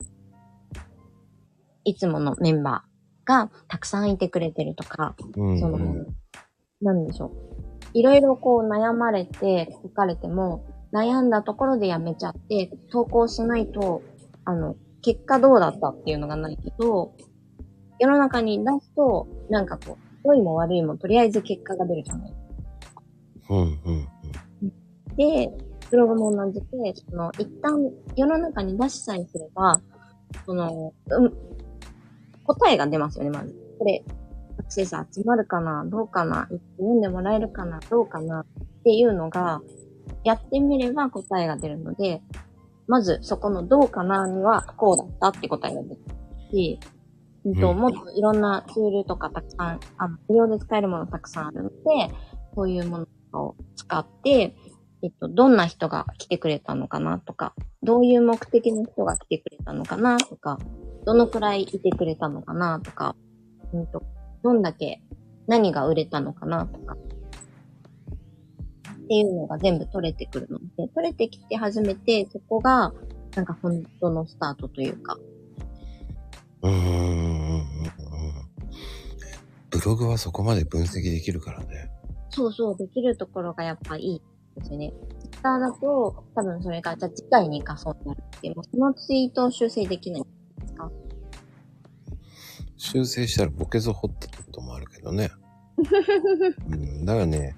いつものメンバーがたくさんいてくれてるとか、うんその、うん。なんでしょう。いろいろこう悩まれて書かれても、悩んだところでやめちゃって、投稿しないと、あの、結果どうだったっていうのがないけど、世の中に出すと、なんかこう、良いも悪いもとりあえず結果が出るじゃない。うんうんで、ブログも同じで、その、一旦世の中に出しさえすれば、その、うん、答えが出ますよね、まず。これ、アクセス集まるかなどうかな読んでもらえるかなどうかなっていうのが、やってみれば答えが出るので、まずそこのどうかなにはこうだったって答えが出るし、うんと、もっといろんなツールとかたくさん、あの、無料で使えるものたくさんあるので、そういうものを使って、えっと、どんな人が来てくれたのかなとか、どういう目的の人が来てくれたのかなとか、どのくらいいてくれたのかなとか、うんと、どんだけ何が売れたのかなとか、っていうのが全部取れてくるので、取れてきて初めて、そこが、なんか本当のスタートというか、うん。うん。ブログはそこまで分析できるからね。そうそう、できるところがやっぱいいですよね。ツイッターだと、多分それが、じゃあ次回に活かそうになるって、もうそのツイートを修正できない修正したらボケゾ掘ったってこともあるけどね。うん、だからね、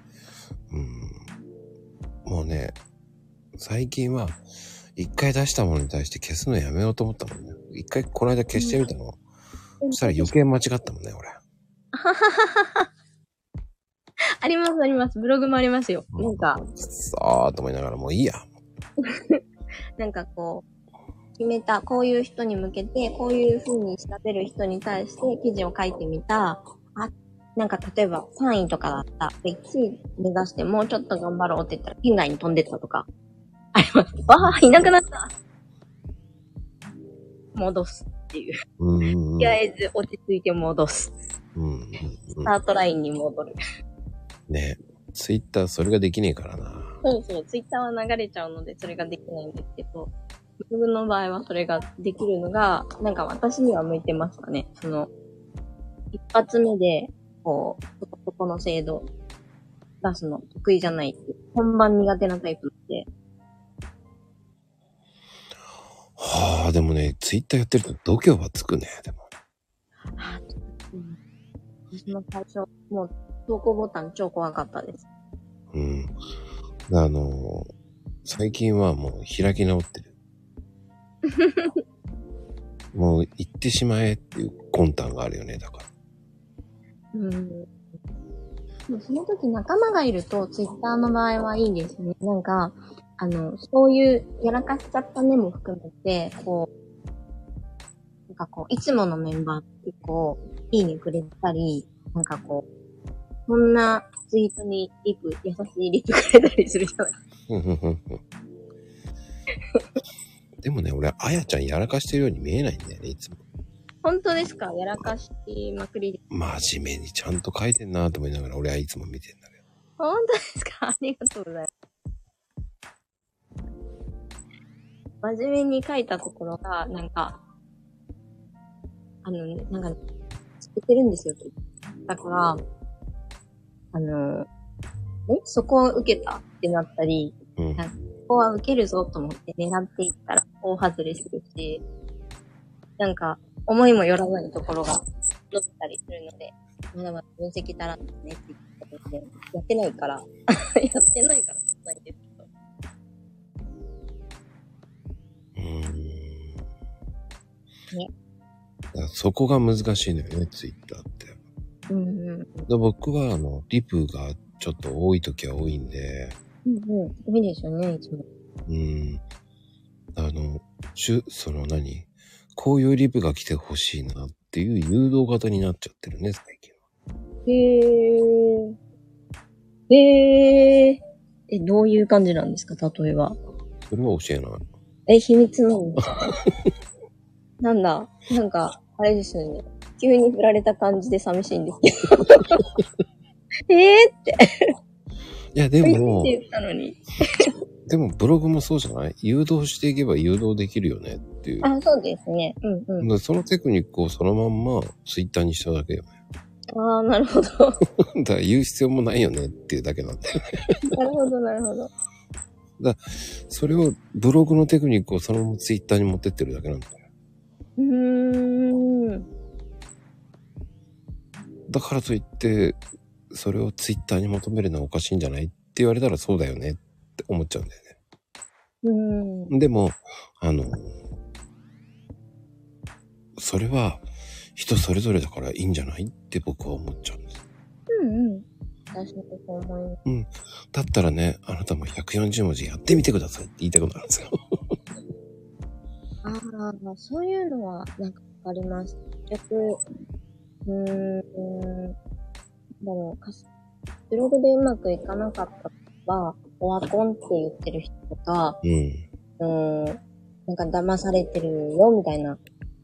うん、もうね、最近は、一回出したものに対して消すのやめようと思ったもんね。一回この間消してみたの。そしたら余計間違ったもんね、俺。ありますあります。ブログもありますよ。なんか、さあと思いながらもういいや。なんかこう、決めた、こういう人に向けて、こういう風に調べる人に対して記事を書いてみた。あ、なんか例えば3位とかだった。で、1位目指してもうちょっと頑張ろうって言ったら県外に飛んでったとか。あります。わあ、いなくなった。戻すっていう。とりあえず落ち着いて戻す。うんうんうんスタートラインに戻る。ねツイッターそれができねえからな。そうそう、ツイッターは流れちゃうので、それができないんですけど、ブログの場合はそれができるのが、なんか私には向いてましたね。その、一発目で、こう、そこそこの精度出すの得意じゃないっていう、本番苦手なタイプで、はあ、でもね、ツイッターやってると度胸はつくね、でも。あーちょっとうん私も最初、もう投稿ボタン超怖かったです。うん。あの、最近はもう開き直ってる。もう行ってしまえっていう魂胆があるよね、だから。うん。でもその時仲間がいると、ツイッターの場合はいいですね。なんか、あの、そういうやらかしちゃったねも含めて、こう、なんかこう、いつものメンバー結構、いいねくれたり、なんかこう、そんなツイートにリプ、優しいリプくれたりするじゃないふんふんふんふんでもね、俺、あやちゃんやらかしてるように見えないんだよね、いつも。本当ですか？やらかしまくりで。真面目にちゃんと書いてんなと思いながら、俺はいつも見てんだけど。本当ですか？ありがとうございます。真面目に書いたところが、なんか、あの、なんか、作ってるんですよ。だから、あの、え？そこを受けた？ってなったり、うん。こは受けるぞと思って狙っていったら大外れするし、なんか、思いもよらないところが乗ったりするので、まだまだ分析足らんねって言ったことで、やってないから、やってないからないんですけど。うーん。ねそこが難しいのよね、ツイッターって。うんうん。で僕は、あの、リプがちょっと多い時は多いんで、うんうん。いいですよね、いつも。うん。あの、しゅ、その何？こういうリプが来てほしいなっていう誘導型になっちゃってるね、最近は。へー。へー。え、どういう感じなんですか例えば？それは教えない。え、秘密なんですかなんだ、なんか、あれですよね。急に振られた感じで寂しいんですけど。えーって、いや、でもって、言ったのに。でもブログもそうじゃない？誘導していけば誘導できるよねっていう。あ、そうですね。うんうん。でそのテクニックをそのまんまツイッターにしただけよね。ああ、なるほど。だから言う必要もないよねっていうだけなんだよね。なるほど、なるほど。それをブログのテクニックをそのままツイッターに持ってってるだけなんだよ。うーん。だからといって、それをツイッターに求めるのはおかしいんじゃないって言われたらそうだよねって思っちゃうんだよね。うん。でも、あの、それは人それぞれだからいいんじゃないって僕は思っちゃうんです。うんうん。私もそう思います。だったらね、あなたも140文字やってみてくださいって言いたくなるんですよ。ああ、そういうのは、なんかわかります。結局、うーんだろう、ブログでうまくいかなかったのは、オワコンって言ってる人とか、うん。うーん、なんか騙されてるよ、みたいな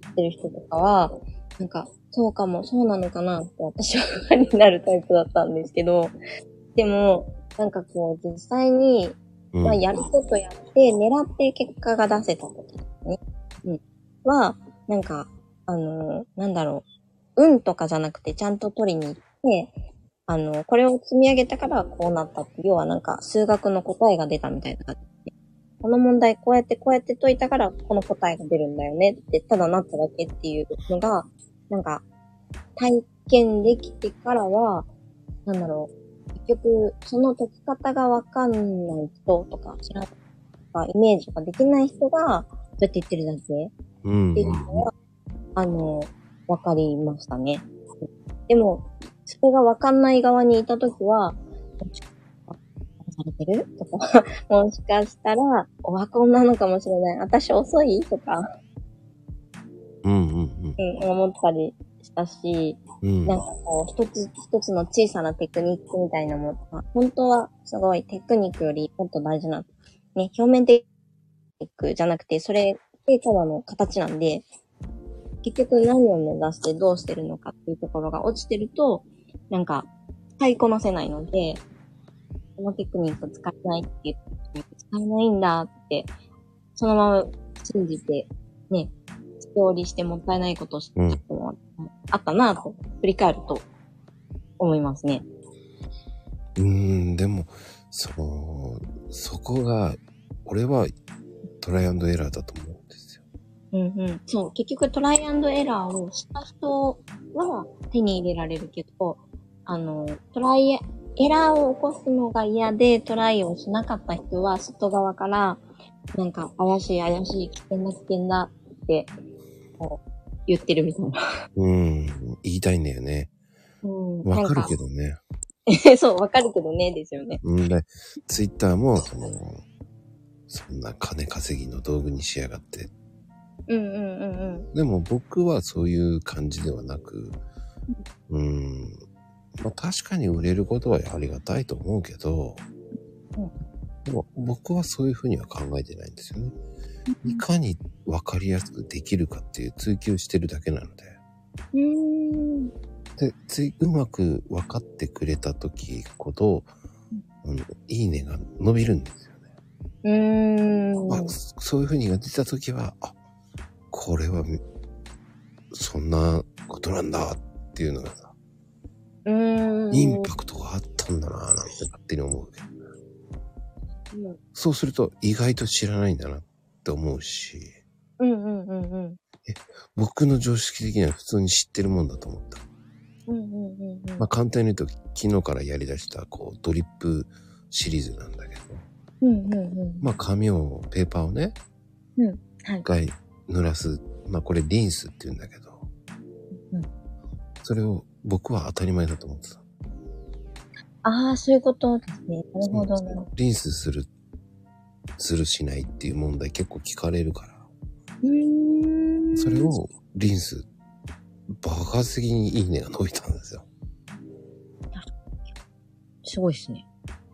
言ってる人とかは、なんか、そうかも、そうなのかなって私は不安になるタイプだったんですけど、でも、なんかこう、実際に、うん。まあ、やることやって、狙って結果が出せた時ね。うん。は、なんか、あのーなんだろう。運とかじゃなくて、ちゃんと取りに行って、あのーこれを積み上げたからこうなったって、要はなんか、数学の答えが出たみたいな感じで。この問題こうやってこうやって解いたから、この答えが出るんだよねって、ただなっただけっていうのが、なんか、体験できてからは、なんだろう。結局、その解き方がわかんない人とか、知らないとか、イメージができない人が、そうやって言ってるだけっうん。ていうのは、あの、わかりましたね。でも、それがわかんない側にいたときは、もしかされてるとか、もしかしたら、オワコンなのかもしれない。私遅い？とか、うんうんうん、思ったりしたし、うん。うん。なんかこう、一つ一つの小さなテクニックみたいなものが、本当はすごいテクニックよりもっと大事な、ね、表面テクニックじゃなくて、それってただの形なんで、結局何を目指してどうしてるのかっていうところが落ちてると、なんか、使いこなせないので、このテクニック使えないって言って、使えないんだって、そのまま信じて、ね、調理してもったいないことをしてたのはあったなと、振り返ると思いますね。うーん、でも、その、そこが、俺はトライアンドエラーだと思うんですよ。うんうん。そう、結局トライアンドエラーをした人は手に入れられるけど、あの、トライ、エラーを起こすのが嫌でトライをしなかった人は外側から、なんか怪しい怪しい危険だ危険だって、こう言ってるみたいな。うん、言いたいんだよね。うん。わかるけど。どね。そう、わかるけどね、ですよね。うんで、ツイッターも、その、そんな金稼ぎの道具にしやがって。うんうんうんうん。でも僕はそういう感じではなく、うん、まあ確かに売れることはありがたいと思うけど、でも僕はそういうふうには考えてないんですよね。いかにわかりやすくできるかっていう追求してるだけなので。うーん。で、ついうまく分かってくれた時ほど、あの、いいねが伸びるんですよね。うーん。あ、そういう風にが出た時は、あ、これは、そんなことなんだっていうのがさ、うーん。インパクトがあったんだなぁなんて勝手に思うけど。うん。そうすると意外と知らないんだなって思うし、うんうんうんうん。僕の常識的には普通に知ってるもんだと思った。うんうんうんうん。まあ簡単に言うと昨日からやり出したこうドリップシリーズなんだけど、うんうんうん。まあ紙を、ペーパーをね、はい一。回濡らす。まあこれリンスって言うんだけど、うんそれを僕は当たり前だと思ってた。ああ、そういうことですね。なるほどね。リンスする、するしないっていう問題結構聞かれるから。うーん。それをリンス、爆発的にいいねが伸びたんですよ。すごいですね。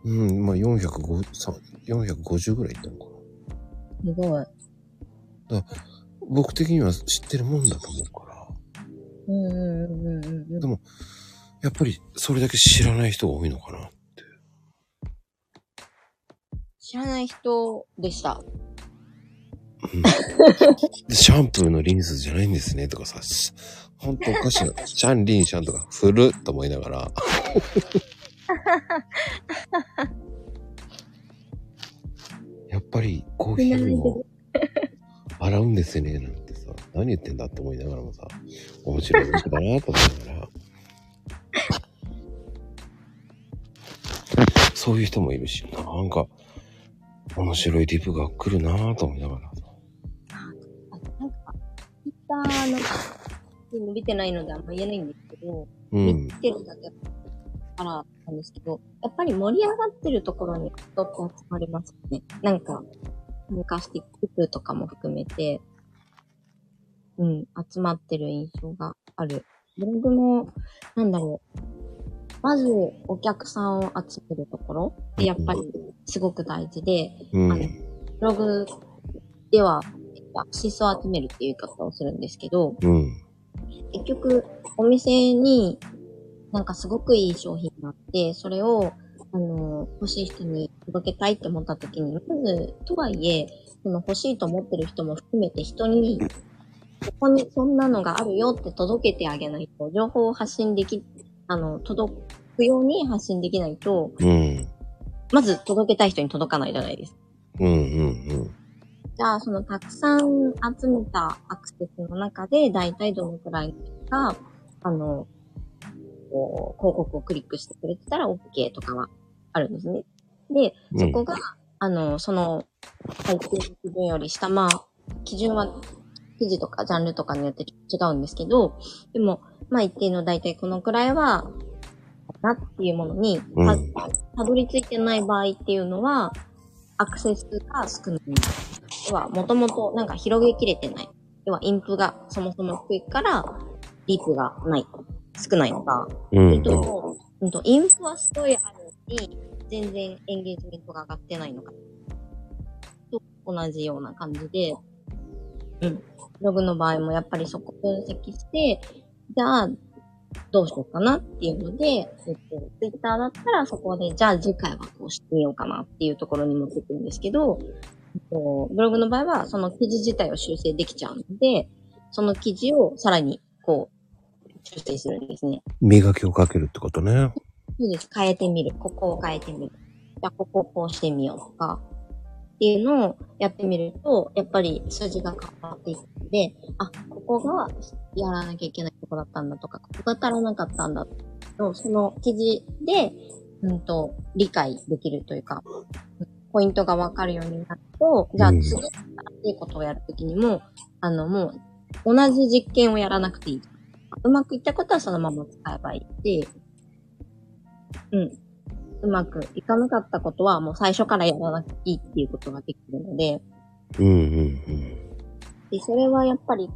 うん、まあ405さ450ぐらいいったのかな。すごい。僕的には知ってるもんだと思うから。うんうんうんうんうん。でもやっぱりそれだけ知らない人が多いのかな。知らない人でした。うん、でシャンプーのリンスじゃないんですねとかさ、しほんとおかしいな。シャンリンシャンとか古っと思いながら。やっぱりコーヒーも洗うんですよねなん何言ってんだって思いながらもさ、面白いことだなと思いながら。そういう人もいるし、なんか、面白いリプが来るなと思いながらなんか、ツイッターの、伸びてないのであんま言えないんですけど、うん見。てるだけからなんですけど、やっぱり盛り上がってるところに人って集まりますよね。なんか、参加して、クプとかも含めて、うん、集まってる印象がある。ブログも、なんだろう。まず、お客さんを集めるところってやっぱりすごく大事で、うん。ブログでは、アクセスを集めるっていう言い方をするんですけど、うん。結局、お店になんかすごくいい商品があって、それを、あの、欲しい人に届けたいって思った時に、まず、とはいえ、その欲しいと思ってる人も含めて人に、ここにそんなのがあるよって届けてあげないと、情報を発信でき、あの、届くように発信できないと、うん。まず届けたい人に届かないじゃないですか。うん。うん。じゃあ、そのたくさん集めたアクセスの中で、だいたいどのくらいが、あの、こう広告をクリックしてくれてたら OK とかはあるんですね。で、そこが、あの、その、最低基準より下、まあ、基準は、記事とかジャンルとかによって違うんですけど、でも、まあ一定のだいたいこのくらいは、なっていうものに、うんたたどり着いてない場合っていうのは、アクセスが少ない。要は、もともとなんか広げきれてない。要は、インプがそもそも低いから、リープがない。少ないのか。うん。えっと、うんと、インプはすごいあるのに、全然エンゲージメントが上がってないのか。と同じような感じで、うん。ブログの場合もやっぱりそこ分析して、じゃあ、どうしようかなっていうので、えっと、ツイッターだったらそこで、じゃあ次回はこうしてみようかなっていうところに持ってくるんですけど、えっと、ブログの場合はその記事自体を修正できちゃうので、その記事をさらにこう、修正するんですね。磨きをかけるってことね。そうです。変えてみる。ここを変えてみる。じゃあ、ここをこうしてみようとか、っていうのをやってみると、やっぱり数字が変わっていくので、あ、ここがやらなきゃいけないとこだったんだとか、ここが足らなかったんだと、その記事で、うんと、理解できるというか、ポイントがわかるようになると、じゃあ次、新しいことをやるときにも、あの、もう、同じ実験をやらなくていい。うまくいったことはそのまま使えばいいし、うん。うまくいかなかったことはもう最初からやらなくていいっていうことができるので、うんうんで、それはやっぱり、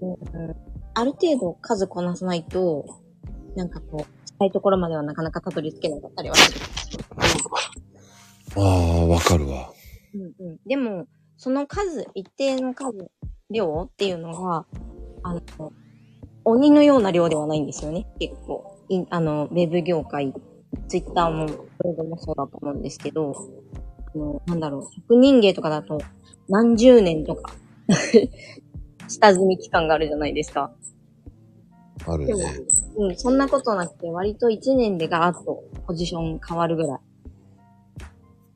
うん、ある程度数こなさないと、なんかこう、したいところまではなかなかたどり着けなかったりはする。うん。ああ、わかるわ。うんうん。でも、その数、一定の数、量っていうのが、あの、鬼のような量ではないんですよね。結構。いあの、ウェブ業界、ツイッターも、ブログもそうだと思うんですけど、あの、なんだろう、職人芸とかだと、何十年とか、下積み期間があるじゃないですか。あるね。、うん、そんなことなくて、割と1年でガーッとポジション変わるぐらい。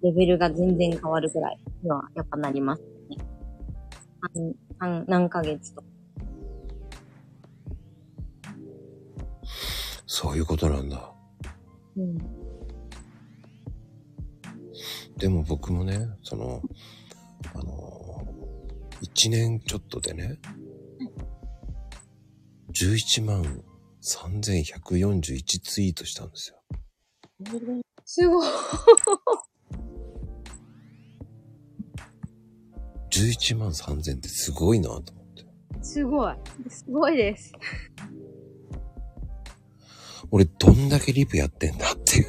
レベルが全然変わるぐらいにはやっぱなりますね。何何何ヶ月とか。そういうことなんだ。うん。でも僕もね、その、あの、1年ちょっとでね、11万3141ツイートしたんですよ。すごい。11万3000ってすごいなと思って。すごい。すごいです。俺どんだけリプやってんだっていう。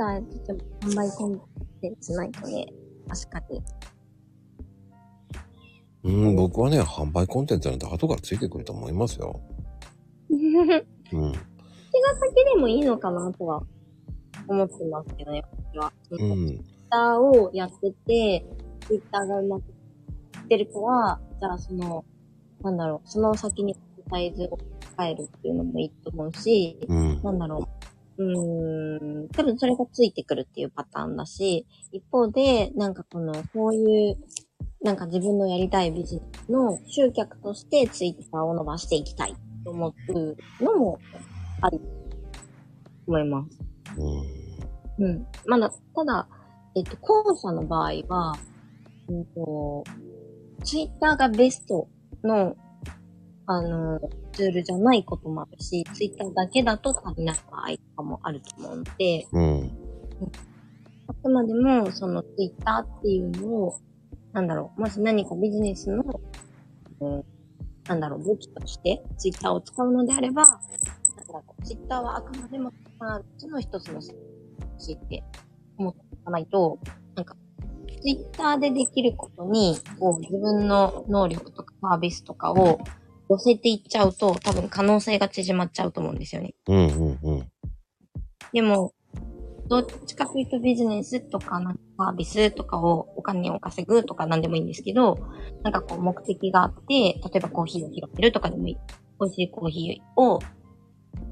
だ、ちょっと販売コンテンツないとね、確かに。うん、僕はね、販売コンテンツなんて後からついてくると思いますよ。うん。手が先でもいいのかなとは思ってますけどね、私は。うツイッん。ターをやってて、ツイッターがうまくいってるから、じゃあその、なんだろう、その先にサイズを変えるっていうのもいいと思うし、うん。なんだろう。うーん、多分それがついてくるっていうパターンだし、一方で、なんかこの、こういう、なんか自分のやりたいビジネスの集客としてツイッターを伸ばしていきたいと思うのもあり、思います。うん。うん。まだ、ただ、えっと、後者の場合は、うんと、ツイッターがベストの、あの、ツールじゃないこともあるし、ツイッターだけだと足りない場合とかもあると思うので、うん。あくまでも、そのツイッターっていうのを、なんだろう、もし何かビジネスの、うん、なんだろう、武器としてツイッターを使うのであれば、だからツイッターはあくまでも、まあ、その一つのしって思っておかないと、なんか、ツイッターでできることに、こう、自分の能力とかサービスとかを寄せていっちゃうと、多分可能性が縮まっちゃうと思うんですよね。うん。うん。うん。でも、どっちかというとビジネスとか、なんかサービスとかをお金を稼ぐとかなんでもいいんですけど、なんかこう目的があって、例えばコーヒーを広めるとかでもいい。美味しいコーヒーを、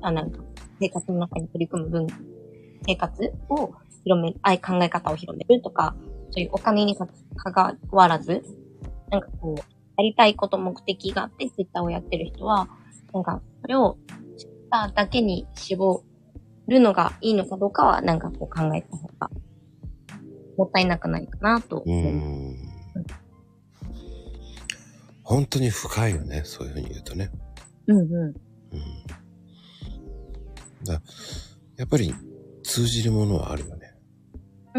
あ、なんか生活の中に取り組む分、生活を広める、あい考え方を広めるとか、そういうお金にかかわらず、なんかこう、やりたいこと目的があってツイッターをやってる人は、なんかそれをツイッターだけに絞るのがいいのかどうかは、なんかこう考えた方が、もったいなくないかなとう。ん。本当に深いよね。そういうふうに言うとね。うんうん。うん。だやっぱり通じるものはあるよね。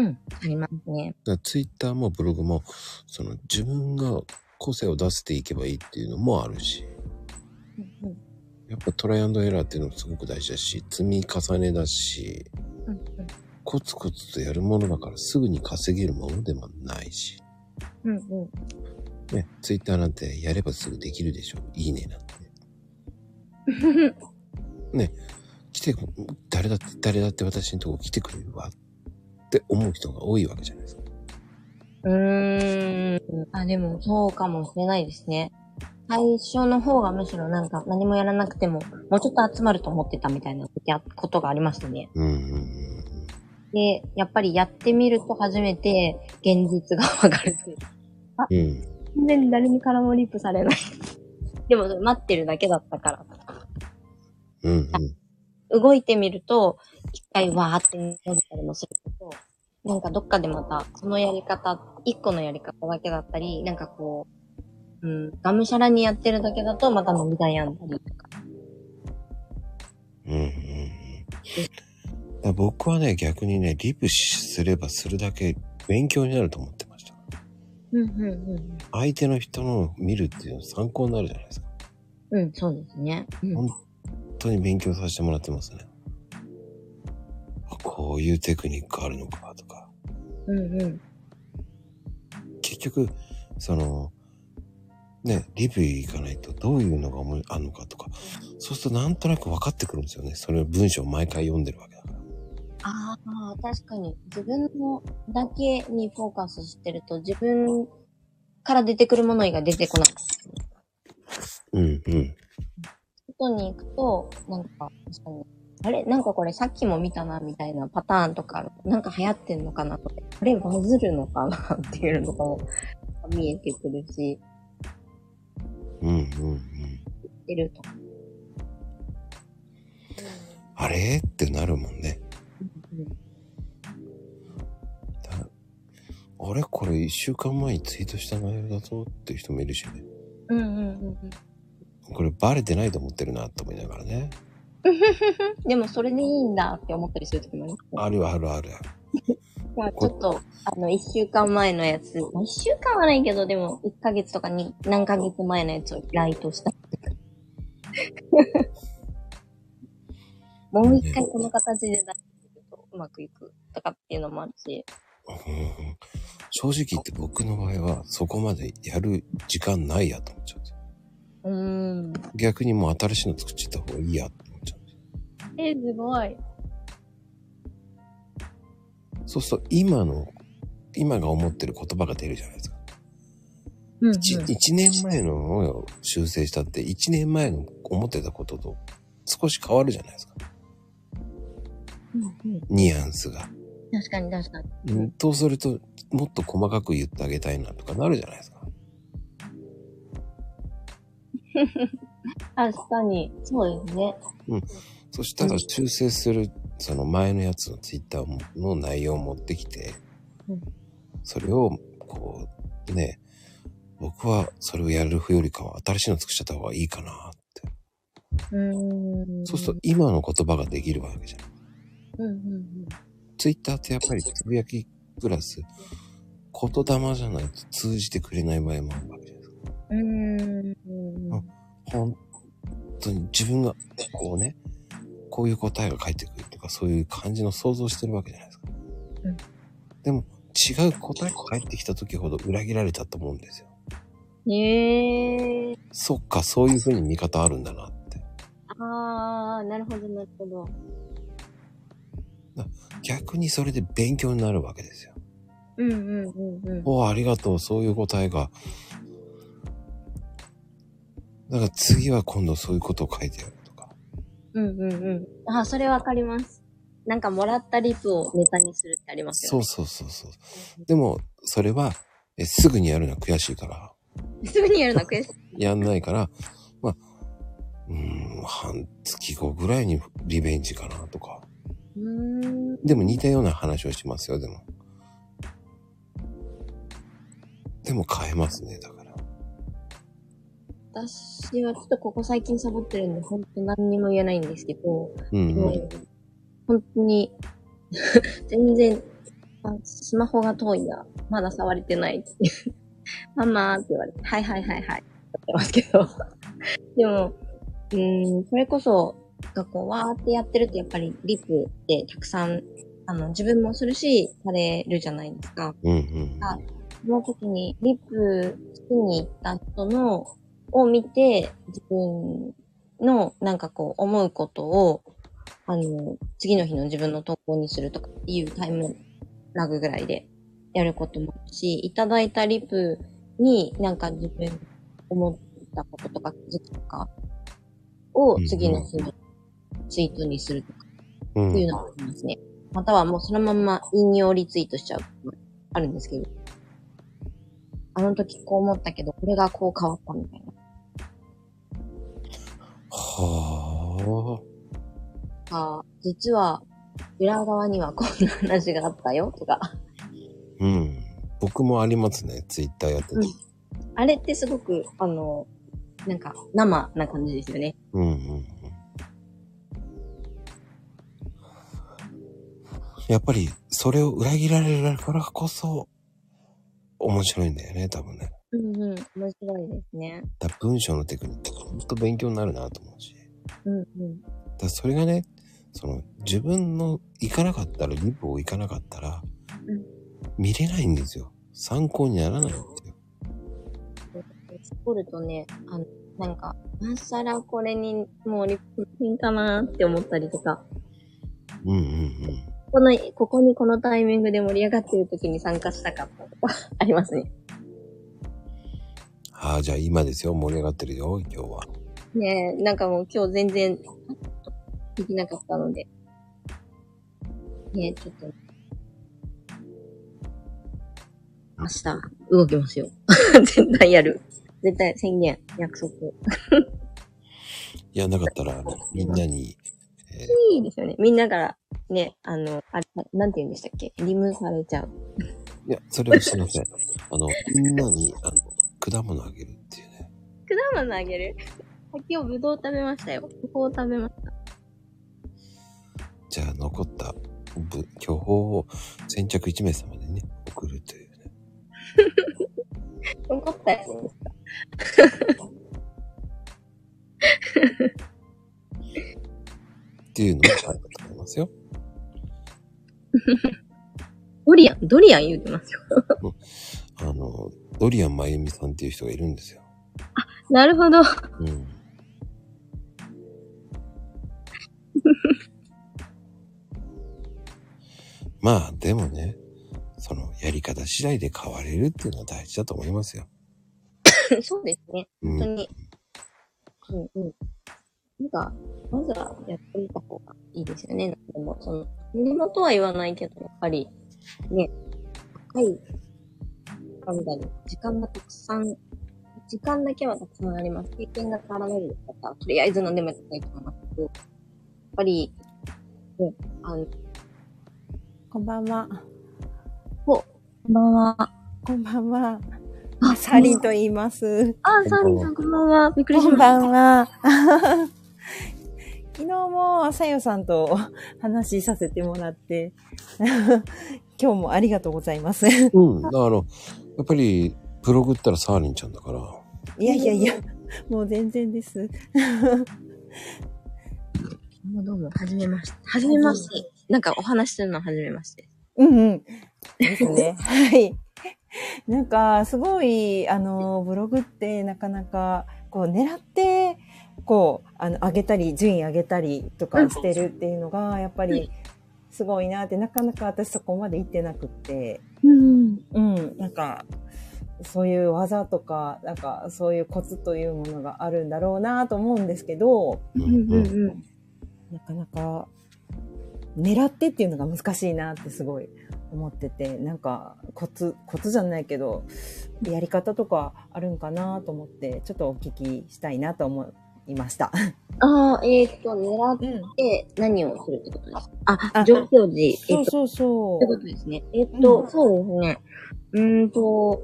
うん。ありますね。だツイッターもブログも、その自分が個性を出していけばいいっていうのもあるし、うんうん。やっぱトライアンドエラーっていうのもすごく大事だし、積み重ねだし、うんうん。コツコツとやるものだからすぐに稼げるものでもないし、うんうん。ね、ツイッターなんてやればすぐできるでしょ。いいねなんて。来て、誰だって、誰だって私のとこ来てくれるわって思う人が多いわけじゃないですか。うーん。あ、でもそうかもしれないですね。最初の方がむしろなんか何もやらなくても、もうちょっと集まると思ってたみたいなことがありましたね。うんうんうんで、やっぱりやってみると初めて現実がわかるという。うん。うん。全然誰にからもリップされない。でも待ってるだけだったから。うんうん。動いてみると、一回わーって伸びたりもするけど、なんかどっかでまた、そのやり方、一個のやり方だけだったり、なんかこう、うん、がむしゃらにやってるだけだと、また伸び悩んだりとか。うんうんうん。僕はね、逆にね、リプすればするだけ勉強になると思ってました。うん、うん、うん。相手の人の見るっていうの参考になるじゃないですか。うん、そうですね。うん。本当に勉強させてもらってますね。あこういうテクニックあるのかとか。うん、うん。結局、その、ね、リプ行かないとどういうのが思いあるのかとか、そうするとなんとなく分かってくるんですよね。それ文章を毎回読んでるわけだから。ああ、確かに。自分のだけにフォーカスしてると、自分から出てくるもの以外出てこない。うんうん。外に行くと、なんか、確かに、あれなんかこれさっきも見たな、みたいなパターンとか、なんか流行ってんのかなとか、あれバズるのかなっていうのとかも見えてくるし、うんうんうん。出ると。あれってなるもんね。あれこれ一週間前にツイートした内容だぞっていう人もいるしね。うんうんうんうん。これバレてないと思ってるなと思いながらね。でもそれでいいんだって思ったりするときもありますねあるあるある。まあちょっと、あの、一週間前のやつ、まあ一週間はないけど、でも、一ヶ月とかに、何ヶ月前のやつをライトした。もう一回この形で出してみるとうまくいくとかっていうのもあるし。正直言って僕の場合はそこまでやる時間ないやと思っちゃうんですよ。うーん。逆にもう新しいの作っちゃった方がいいや。え、すごい。そうすると今の、今が思ってる言葉が出るじゃないですか。うん、うん。一一年前のを修正したって一年前の思ってたことと少し変わるじゃないですか。うんうんニュアンスが。確かに確かに。うんとすると、もっと細かく言ってあげたいなとかなるじゃないですか。確かに。そうですね。そしたら修正する、その前のやつのツイッターの内容を持ってきてうん、それを、こう、ね、僕はそれをやるよりかは新しいの作っちゃった方がいいかなって。うーん。そうすると今の言葉ができるわけじゃん。うんうんツイッターってやっぱりつぶやきプラス、言霊じゃないと通じてくれない場合もあるわけじゃないですか。うん。本当に自分がこうね、こういう答えが返ってくるとかそういう感じの想像してるわけじゃないですか。うんでも違う答えが返ってきた時ほど裏切られたと思うんですよ。へえー。そっか、そういう風に見方あるんだなって。あー、なるほど、なるほど。逆にそれで勉強になるわけですよ。うんうんうんうん。おお、ありがとう、そういう答えが。だから次は今度そういうことを書いてやる。うんうんうん。あ、それわかります。なんかもらったリプをネタにするってありますよそうそうそうそう。でも、それは、えすぐにやるのは悔しいから、ね。すぐにやるの悔しい。やんないから、まあ、うーん、半月後ぐらいにリベンジかなとか。うーん。でも似たような話をしますよ、でも。でも変えますね、だから。私はちょっとここ最近サボってるんで、本当何にも言えないんですけど、うん、うん。本当に、全然、あスマホが遠いや、まだ触れてないっていう。ママーって言われて、はいはいはいはい。やってますけど。でも、うーん、それこそ、がこう、わーってやってると、やっぱりリプってたくさん、あの、自分もするし、されるじゃないですか。うん、うん。あその時に、リプしに行った人の、を見て、自分の、なんかこう、思うことを、あの、次の日の自分の投稿にするとかっていうタイムラグぐらいでやることもあるし、いただいたリプになんか自分思ったこととか気づきとかを次の日のツイートにするとかうんっていうのがありますね。またはもうそのまんま引用リツイートしちゃうあるんですけど。あの時こう思ったけど、これがこう変わったみたいな。はあ実は、裏側にはこんな話があったよとか。あ。うん。僕もありますね、ツイッターやってて。うんあれってすごく、あの、なんか生な感じですよね。うん、うん、うん。やっぱり、それを裏切られるからこそ、面白いんだよね、多分ね。うんうん。面白いですね。だから文章のテクニック、ほんと勉強になるなと思うし。うんうん。だそれがね、その、自分の行かなかったら、リプを行かなかったら、うん見れないんですよ。参考にならないんですよ。作るとね、あの、なんか、なさらこれにもうリプ変かなって思ったりとか、うんうんうん。この、ここにこのタイミングで盛り上がってる時に参加したかったとか、ありますね。ああ、じゃあ今ですよ。盛り上がってるよ、今日は。ねえ、なんかもう今日全然、できなかったので。ね、ちょっと。明日、動きますよ。絶対やる。絶対宣言、約束。やんなかったら、あのみんなに、えいいですよね。みんなから、ね、あの、あれ、なんて言うんでしたっけ？リムされちゃう。ーいや、それはすいません。あの、みんなに、あの、果物あげるっていうね。果物あげる？今日ぶどう食べましたよ。ぶどう食べました。じゃあ、残った、ぶ、巨峰を先着1名様にね、送るというね。残ったやつですか？っていうのもあると思いますよ。ドリアン、ドリアン言うてますよ。あの、ドリアンまゆみさんっていう人がいるんですよ。なるほど。うん。まあ、でもね、そのやり方次第で変われるっていうのは大事だと思いますよ。そうですね。うん。本当に。うんうん。なんか、まずはやってみた方がいいですよね。でも、その、何もとは言わないけど、やっぱり、ね、高い、なんだろう、時間がたくさん、時間だけはたくさんあります。経験が変わらないですから、とりあえず何でもやってないと思いますけど、やっぱり、ね、あの、こんばんは。こんばんは。こんばんは。あサーリンと言います。あ、サーリンさんこんばんは。びっくりしこんました。ばんは。昨日もさよさんと話しさせてもらって、今日もありがとうございます。いうん。だから、やっぱり、ブログったらサーリンちゃんだから、やいやいや、もう全然です。どうもどうも、はじめまして。はじめまして。なんかお話しするのははじめまして。うんうん。ですね。はい。なんか、すごい、あの、ブログってなかなか、こう、狙って、こう、あの、上げたり、順位上げたりとかしてるっていうのが、やっぱり、すごいなって、なかなか私そこまで行ってなくって、うん。うん、なんか、そういう技とか、なんか、そういうコツというものがあるんだろうなと思うんですけど、うんうんうん。なかなか、狙ってっていうのが難しいなってすごい思ってて、なんかコツ、コツじゃないけど、やり方とかあるんかなと思って、ちょっとお聞きしたいなと思いました。ああ、えっ、と、狙っうん。て何をするってことですか？あ、あ上表示。えっ、と、そうそうそってことですね。えっ、と、うんそうですね。うーんと、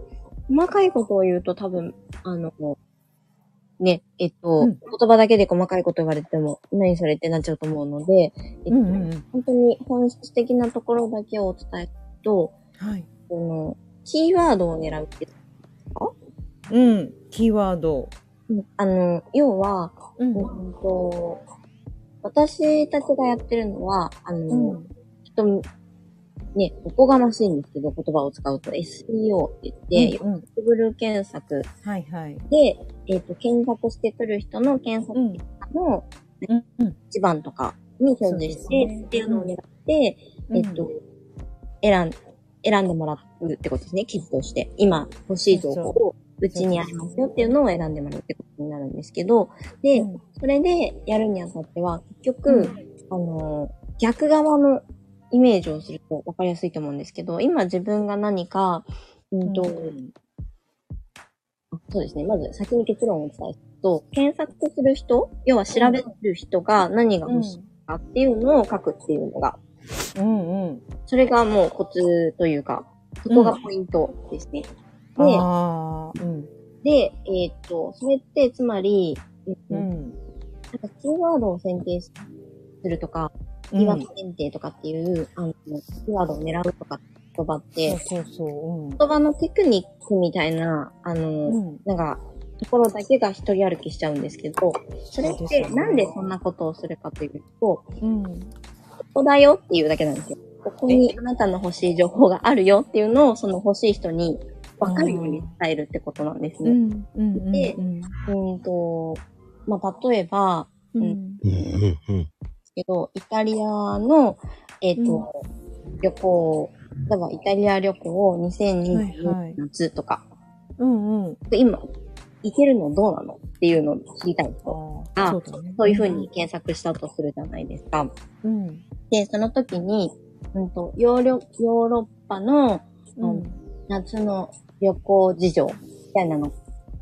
細かいことを言うと多分、あの、ね、えっと、うん言葉だけで細かいこと言われても、何それってなっちゃうと思うので、えっう。とうんうんうん。本当に本質的なところだけをお伝えすると、はい。この、キーワードを狙うって、うん。キーワード。あの、要は、うん。うんと、私たちがやってるのは、あの、うん。ちょっと、ね、おこがましいんですけど、言葉を使うと SEO って言って、うんうん。Google 検索はいはい。で、えっ、と、検索してくる人の検索結果のうんうん。一番とかに表示して、ねっていうのを狙って、えっ、と、選ん、選んでもらうってことですね、記事として。今欲しい情報をうちにありますよっていうのを選んでもらうってことになるんですけど、で、うんそれでやるにあたっては、結局、あの、逆側のイメージをすると分かりやすいと思うんですけど、今自分が何か、うんと、うんそうですね。まず先に結論をお伝えすると、検索する人、要は調べる人が何が欲しいかっていうのを書くっていうのが、うんうん。それがもうコツというか、そこがポイントですね。ああ。うん。で、えーっと、それってつまり、えっとうん。なんかキーワードを選定するとか、キーワード選定とかっていう、あの、キーワードを狙うとかって言葉って、そうそうそう。言葉のテクニックみたいな、あの。なんか、ところだけが一人歩きしちゃうんですけど、それってなんでそんなことをするかというと、うん。ここだよっていうだけなんですよ。ここにあなたの欲しい情報があるよっていうのを、その欲しい人に分かるように伝えるってことなんですね。でうん。うんと、まあ、例えば、うん。うんうんうん。けど、イタリアの、えっ、と、旅行、例えばイタリア旅行はい2022はい夏とか、うん。うん。今、いけるのどうなのっていうのを知りたい人。あそういうふうに検索したとするじゃないですか。うん。で、その時に、うんと、ヨーロヨーロッパのうん。夏の旅行事情みたいなの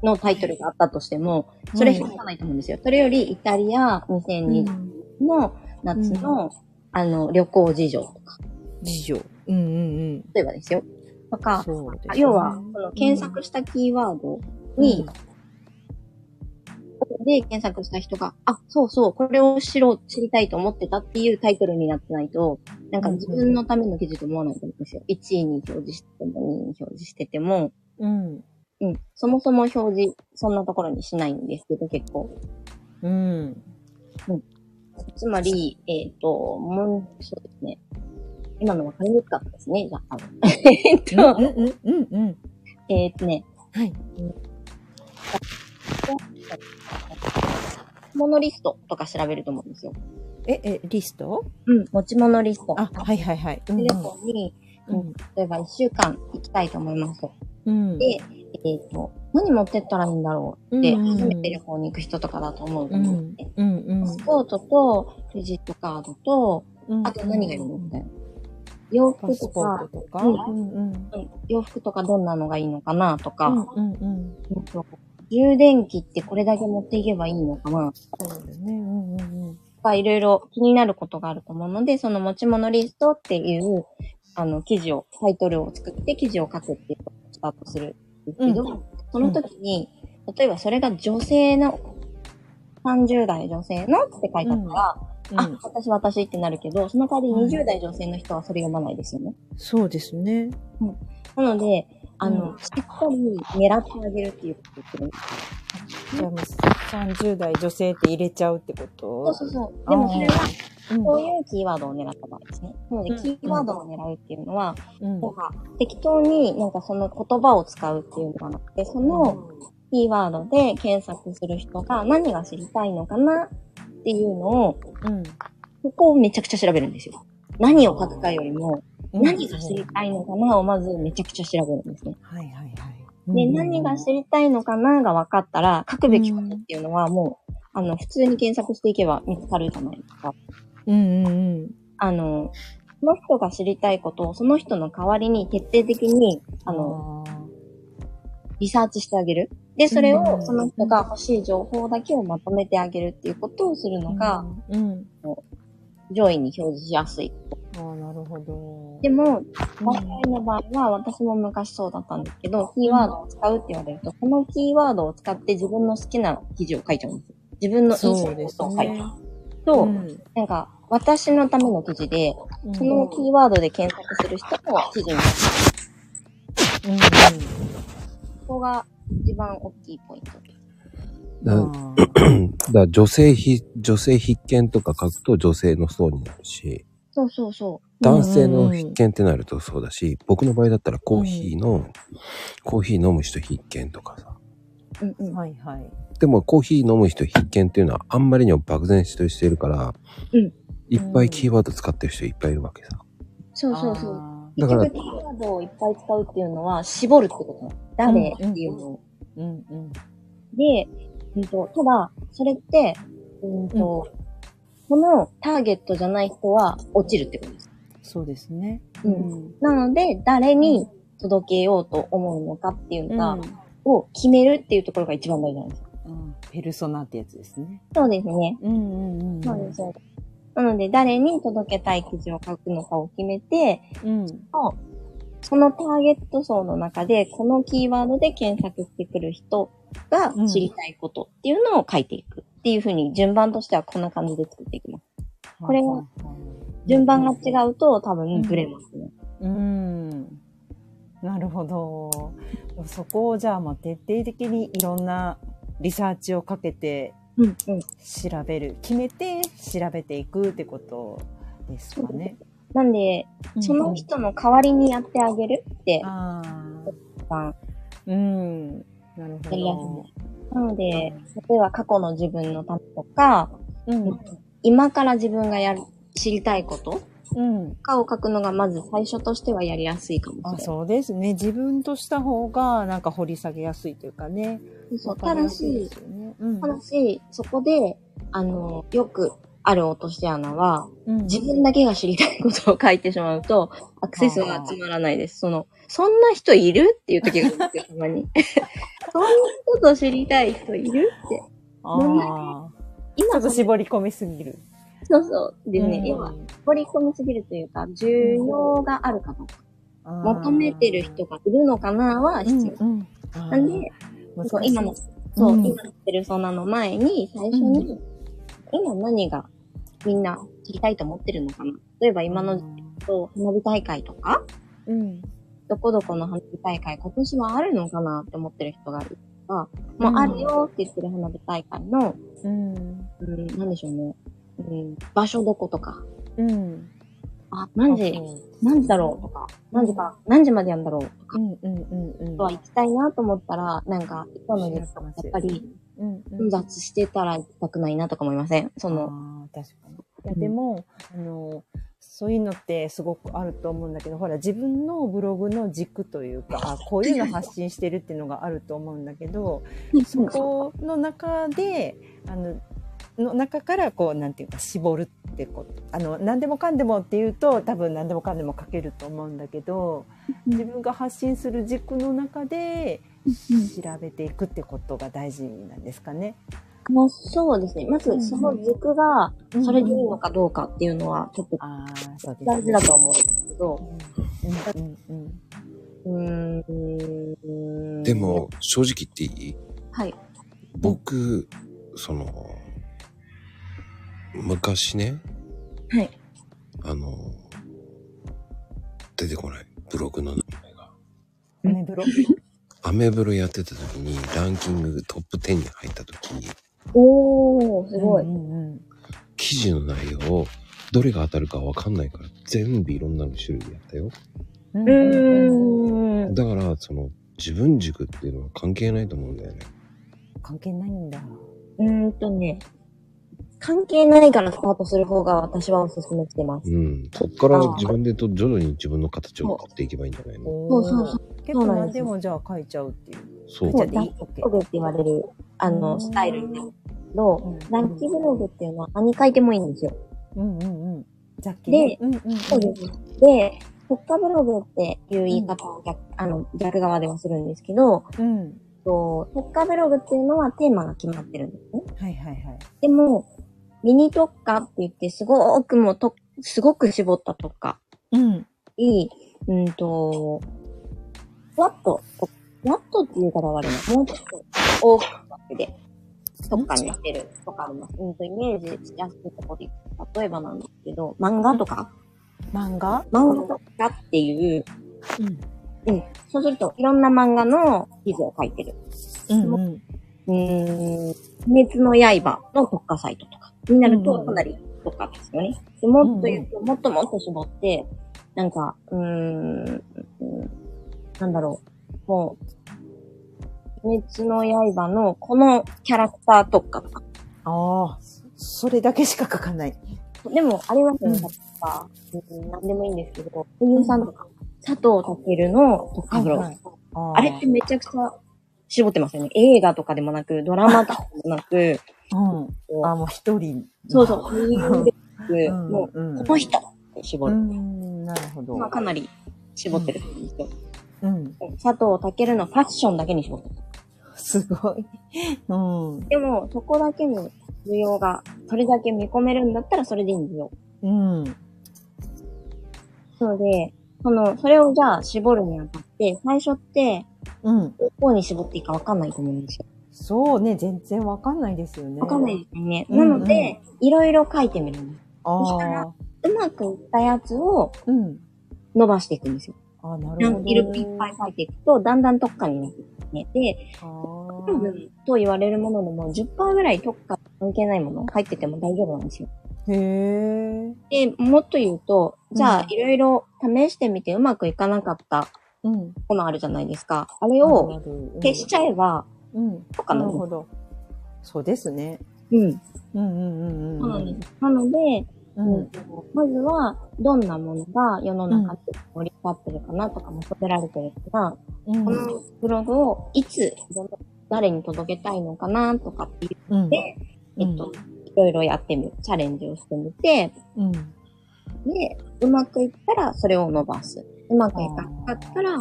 のタイトルがあったとしても、それ開かないと思うんですよ。それよりイタリア2020の夏の、あの、旅行事情とか、事情。うんうんうん。例えばですよ。とか、ね要は、この検索したキーワードに、で検索した人が、あ、そうそう、これを知ろう、知りたいと思ってたっていうタイトルになってないと、なんか自分のための記事と思わないと思うんですよ。1位に表示してても、2位に表示してても、うん。うん、そもそも表示、そんなところにしないんですけど、結構。うん。つまり、えっ、と、もう、そうですね。今の分かりにくかったですね、じゃあ。えっうんと、うんうんうん。えっとね、はい。モノリストとか調べると思うんですよ。え、え、リスト？うん、持ち物リスト。あ、はいはいはい。うん旅行に、うん。例えば1週間行きたいと思いますと。うん。で、えっ、と、何持ってったらいいんだろうって、うん初めて旅行に行く人とかだと思うとうん思って。。うんうんパスポートと、クレジットカードと、うん。あと何がいるのみたいな。洋パ服とか。うんうんうん。うん洋服とかどんなのがいいのかなとか、うんうんうん。充電器ってこれだけ持っていけばいいのかなそうだね。うんうんうん。いろいろ気になることがあると思うので、その持ち物リストっていう、あの、記事を、タイトルを作って記事を書くっていうことをスタートするんですけど、うその時に、例えばそれが女性の、30代女性のって書いてあったら、あ、私私ってなるけど、その代わり20代女性の人はそれ読まないですよね。そうですね。なので、あの、うん。しっかり狙ってあげるっていうことを言ってる。んですじゃあもう30代女性って入れちゃうってこと？そうそうそう。でもそれは、うん。こういうキーワードを狙った場合ですね。なので、うん。キーワードを狙うっていうのは、うん。なんか、適当になんかその言葉を使うっていうのがなくて、そのキーワードで検索する人が何が知りたいのかなっていうのを、うん。ここをめちゃくちゃ調べるんですよ。何を書くかよりも、うん何が知りたいのかなをまずめちゃくちゃ調べるんですね。はいはいはい。で、うん何が知りたいのかなが分かったら、書くべきことっていうのはもう、あの、普通に検索していけば見つかるじゃないですか。うんうんうん。あの、その人が知りたいことをその人の代わりに徹底的に、あの、の、リサーチしてあげる。で、それうんをその人が欲しい情報だけをまとめてあげるっていうことをするのが、うん。上位に表示しやすい。ああ、なるほど。でも、うん我々の場合は、私も昔そうだったんですけど、キーワードを使うって言われると、このキーワードを使って自分の好きな記事を書いちゃうんですよ。自分の印象を書いて。ね。と、うんなんか、私のための記事で、うんそのキーワードで検索する人も記事になる。うんここが一番大きいポイントです。だうん だから女性ひ、女性必見とか書くと女性の層になるし、そうそうそ男性の必見ってなるとそうだし、僕の場合だったらコーヒーの、コーヒー飲む人必見とかさ。う。うんうん。はいはい。でもコーヒー飲む人必見っていうのはあんまりにも漠然としてるから、うんいっぱいキーワード使ってる人いっぱいいるわけさ。そうそうそう。あだから結局キーワードをいっぱい使うっていうのは、絞るってこと。誰っていうのを。ーうんうん。で、うんと、ただ、それって、うんと、このターゲットじゃない人は落ちるってことです。そうですね。うんなので、誰に届けようと思うのかっていうのが、を決めるっていうところが一番大事なんです。うんペルソナってやつですね。そうですね。うんうんうん。そうです。そうですなので、誰に届けたい記事を書くのかを決めて、うん。そのターゲット層の中で、このキーワードで検索してくる人が知りたいことっていうのを書いていくっていうふうに順番としてはこんな感じで作っていきます。これは順番が違うと多分ブレますね。うん。なるほど。そこをじゃあもう徹底的にいろんなリサーチをかけてうんうん。調べる、決めて調べていくってことですかね。なんで、その人の代わりにやってあげるってあ一番あ。うん。なるほど。い。なので、例えば過去の自分のためとか、うん。今から自分がやる、知りたいことうん。かを書くのがまず最初としてはやりやすいかもしれあ、ない。そうですね。自分とした方が、なんか掘り下げやすいというかね。そうわかりやただし。うん。ただし、そこで、あの、よくある落とし穴は、うん自分だけが知りたいことを書いてしまうと、アクセスが集まらないです。その、そんな人いる？っていう時があるんですよ、たまに。そんなこと知りたい人いる？って。ああ。ちょ今っと絞り込みすぎる。そうそう。でね、うん今、掘り込みすぎるというか、需要があるかどうか、求めてる人がいるのかなは必要。うんうん。なんで、今の、そう、うん今のペルソナの前に、最初に、今何がみんな知りたいと思ってるのかな？例えば今の、と花火大会とか、うん。どこどこの花火大会、今年はあるのかなって思ってる人がいるとか、もうあるよって言ってる花火大会の、うん。うん、なんでしょうね。うん、場所どことか。うん。あ、何時、何時だろう？とか、何時か、何時までやんだろう？とか、うんうんうんうん。とは行きたいなと思ったら、なんか、今の時間やっぱり、混雑してたら行きたくないなとか思いません？その、あー確かに。いや、でも、あの、そういうのってすごくあると思うんだけど、ほら、自分のブログの軸というか、あこういうの発信してるっていうのがあると思うんだけど、そこの中で、あの、の中からこう、なんていうか、絞るってこと。あの、何でもかんでもっていうと、多分何でもかんでも書けると思うんだけど、自分が発信する軸の中で調べていくってことが大事なんですかね。もうそうですね。まず、その軸が、それでいいのか。かどうかっていうのは、ちょっと大事だと思うんですけど、ん。でも、、正直言っていい？はい。僕、その、昔ね、はい。あの、出てこない。ブログの名前が。アメブロ？アメブロやってた時にランキングトップ10に入った時、おー、すごい。うんうん記事の内容をどれが当たるかわかんないから全部いろんなの種類やったよ。うん。ううんーん。だから、その、自分軸っていうのは関係ないと思うんだよね。関係ないんだ。うーんとね、関係ないからスタートする方が私はおすすめしてます。うん。そっから自分でと徐々に自分の形を作っていけばいいんじゃないのそうそうそう。結構何でもじゃあ書いちゃうっていう。そう書いちゃっていいブロ。グって言われる、あうんの、スタイルになるけどうん、ランキブログっていうのは何書いてもいいんですよ。うんうんうん。ざっきり。うんうんうん。そうです。で、特化ブログっていう言い方を逆、あの、逆側ではするんですけど、うん。と特化ブログっていうのはテーマが決まってるんですね。はいはいはい。でも、ミニ特化って言って、すごくもうと、すごく絞った特化。うん。いい、うんと、ふわっと、ふわっとっていう方は悪いな。もうちょっと大きくで、特化にしてるとかあります。うんと、イメージしやすいところで例えばなんですけど、漫画とか、漫画？漫画特化っていう、うん。うん。そうすると、いろんな漫画の記事を書いてる。うんうん。うーん、鬼滅の刃の特化サイトとかになると、かなり特化ですよね。でもっと言うと、もっともっと絞って、なんか、うーん、うんなんだろう、もう、鬼滅の刃のこのキャラクターとか。ああ、それだけしか書かない。でも、ありますよね、うん例えば、うん、なんでもいいんですけど、声優さんとか、佐藤健の特化ブログ。はいああれってめちゃくちゃ絞ってますよね。映画とかでもなく、ドラマとかでもなく、うん。あ、もう一人。そうそう、そうんもう、うんこの人って絞うる。ん、なるほど。まあ、かなり絞ってるんですよ。うん。佐藤健のファッションだけに絞ってる。すごい。うん。でも、そこだけに需要が、それだけ見込めるんだったらそれでいいんですよ。うん。なので、その、それをじゃあ絞るにあたって、最初って、うん。どこに絞っていいかわかんないと思うんですよ。そうね、全然わかんないですよね。わかんないですよね。うんなので、いろいろ書いてみるんです。そしたあらあ。うまくいったやつをうん。伸ばしていくんですよ。ああ、なラるほど。ンキルいっぱい書いていくと、だんだん特化になっていくね。で、あ部分と言われるものでも10%ぐらい特化関係ないもの入ってても大丈夫なんですよ。あ。へえ。で、もっと言うと、じゃうんあいろいろ試してみてうまくいかなかったうん。ものあるじゃないですか。あれを消しちゃえば、うん。とかなるほど。そうですね。うん。うんうんうんうん。そうなんです。なので、うん。まずは、どんなものが世の中で盛り上がってるかなとか求められてるから、うんこのブログをいつ、誰に届けたいのかなとかって言うん。って、えっと、いろいろやってみる。チャレンジをしてみて、うん。で、うまくいったらそれを伸ばす。うまくいかなかったら、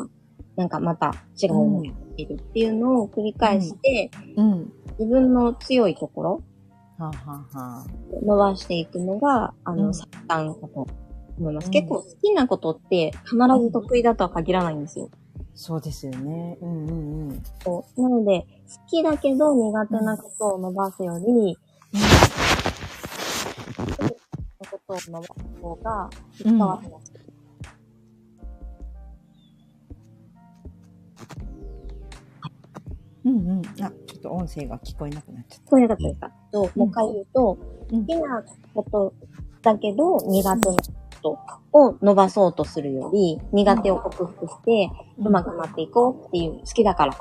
なんかまた違うのをやってみるっていうのを繰り返して、うん。自分の強いところはあ、はあ伸ばしていくのが、あの、うん最短かと思います。うん結構好きなことって必ず得意だとは限らないんですよ。そうですよね。うんうんうん。そうなので、好きだけど苦手なことを伸ばすより、好きなことを伸ばす方が、うん伝わってます。うんうん。あ、ちょっと音声が聞こえなくなっちゃっ聞こえなかったですかと、もう一回言うと、うん好きなことだけど苦手なことを伸ばそうとするより、苦手を克服して、た。うまくなっていこうっていう、好きだからっ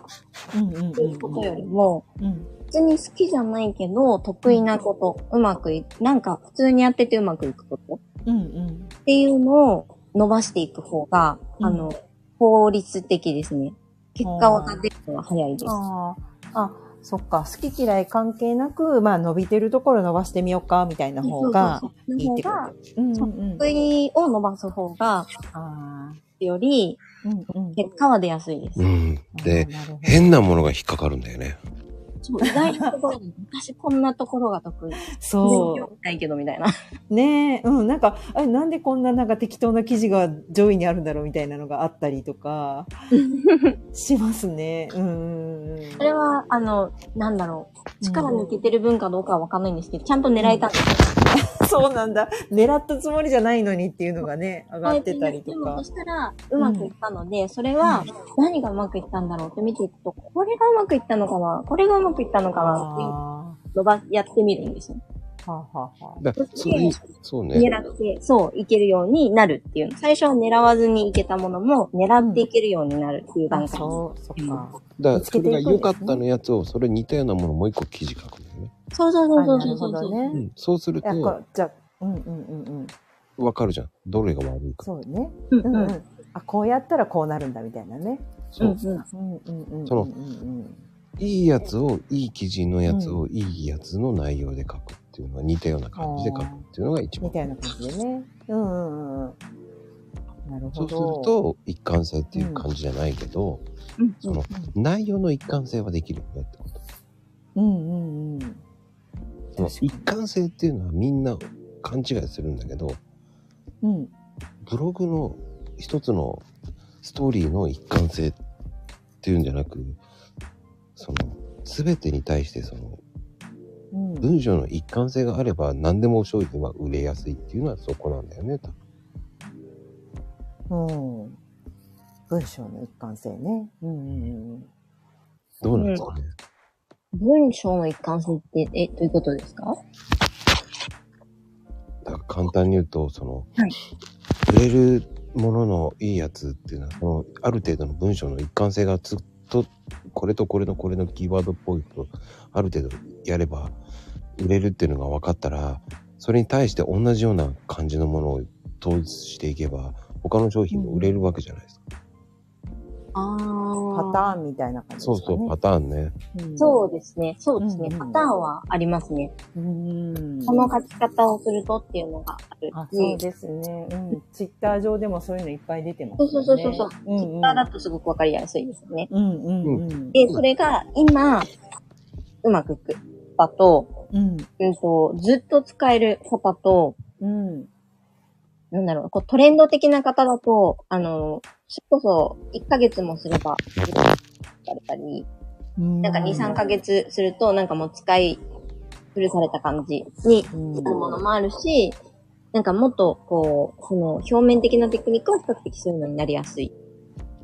うんうんうん。ていうことよりも、うん。普通に好きじゃないけど、得意なこと、うまくい、なんか普通にやっててうまくいくことうんうん。っていうのを伸ばしていく方が、うんあの、効率的ですね。結果が出るのは早いです。ああ、あ、そっか。好き嫌い関係なく、まあ伸びてるところ伸ばしてみようか、みたいな方がいいってこと。うんうんうん。得意を伸ばす方が、あより、あ。うんうん。結果は出やすいです。うん。で、変なものが引っかかるんだよね。そう、意外なところに、私こんなところが得意。そ全然ないけど、みたいな。う。ねえ、うん、なんか、あれなんでこんななんか適当な記事が上位にあるんだろうみたいなのがあったりとか、しますね。うんうんうん。それは、あの、なんだろう。力抜けてる分かどうかはわかんないんですけど、ちゃんと狙えたんですよ。そうなんだ。狙ったつもりじゃないのにっていうのがね、上がってたりとかでもそ。したら、うまくいったので、それは、何がうまくいったんだろうって見ていくと、これがうまくいったのかな？これがうまくいったのかな？っていうあのば、やってみるんですよ。ーはあ、はあはあ、だそうね。狙って、そう、いけるようになるっていうの。最初は狙わずにいけたものも、狙っていけるようになるっていう段あ、階。そう、そっか。だからそれが良かったのやつを、それ似たようなものをもう一個記事書く。そうそうそうそうあなるそうそう。ほどね。うん。そうするとわじゃあ、うんうんうんうん。かるじゃん。どれが悪いか。そうね。うんうんうん。うん。あ、こうやったらこうなるんだみたいなね。そう。うんうん。うんうんうんうん。いいやつを、いい記事のやつを、いいやつの内容で書くっていうのは似たような感じで書くっていうのが一番み。たいな感じでね。うんうんうんうん。なるほそうするど。と、一貫性っていう感じじゃないけど、うんその、内容の一貫性はできるよねってこと。うんうんうん。その一貫性っていうのはみんな勘違いするんだけど、うん。ブログの一つのストーリーの一貫性っていうんじゃなく、その、すべてに対してその、うん。文章の一貫性があれば何でも商品は売れやすいっていうのはそこなんだよね、多分うん。文章の一貫性ね。うんうんうん。どうなんですかね。文章の一貫性って、え、どういうことですか？簡単に言うと、その、はい売れるもののいいやつっていうのは、その、ある程度の文章の一貫性がずっと、これとこれとこれのキーワードっぽいと、ある程度やれば、売れるっていうのが分かったら、それに対して同じような感じのものを統一していけば、他の商品も売れるわけじゃないですか。あパターンみたいな感じですかね。そうそう、パターンね。うんそうですね。そうですね。うんパターンはありますね。うん。この書き方をするとっていうのがあるあ、し。そうですね。うん。ツイッター上でもそういうのいっぱい出てますそうそうそうそうそう。うんうんツイッターだとすごくわかりやすいですね。うんうんうん。で、それが今、うまくいく方と、うん。うんと、ずっと使える方と、うん。なんだろう、こうトレンド的な方だと、あの、それこそ1ヶ月もすれば、されたり、なんか2、3ヶ月すると、なんかもう使い古された感じにうんなるものもあるし、なんかもっと、こう、その表面的なテクニックは比較的そういうのになりやすい。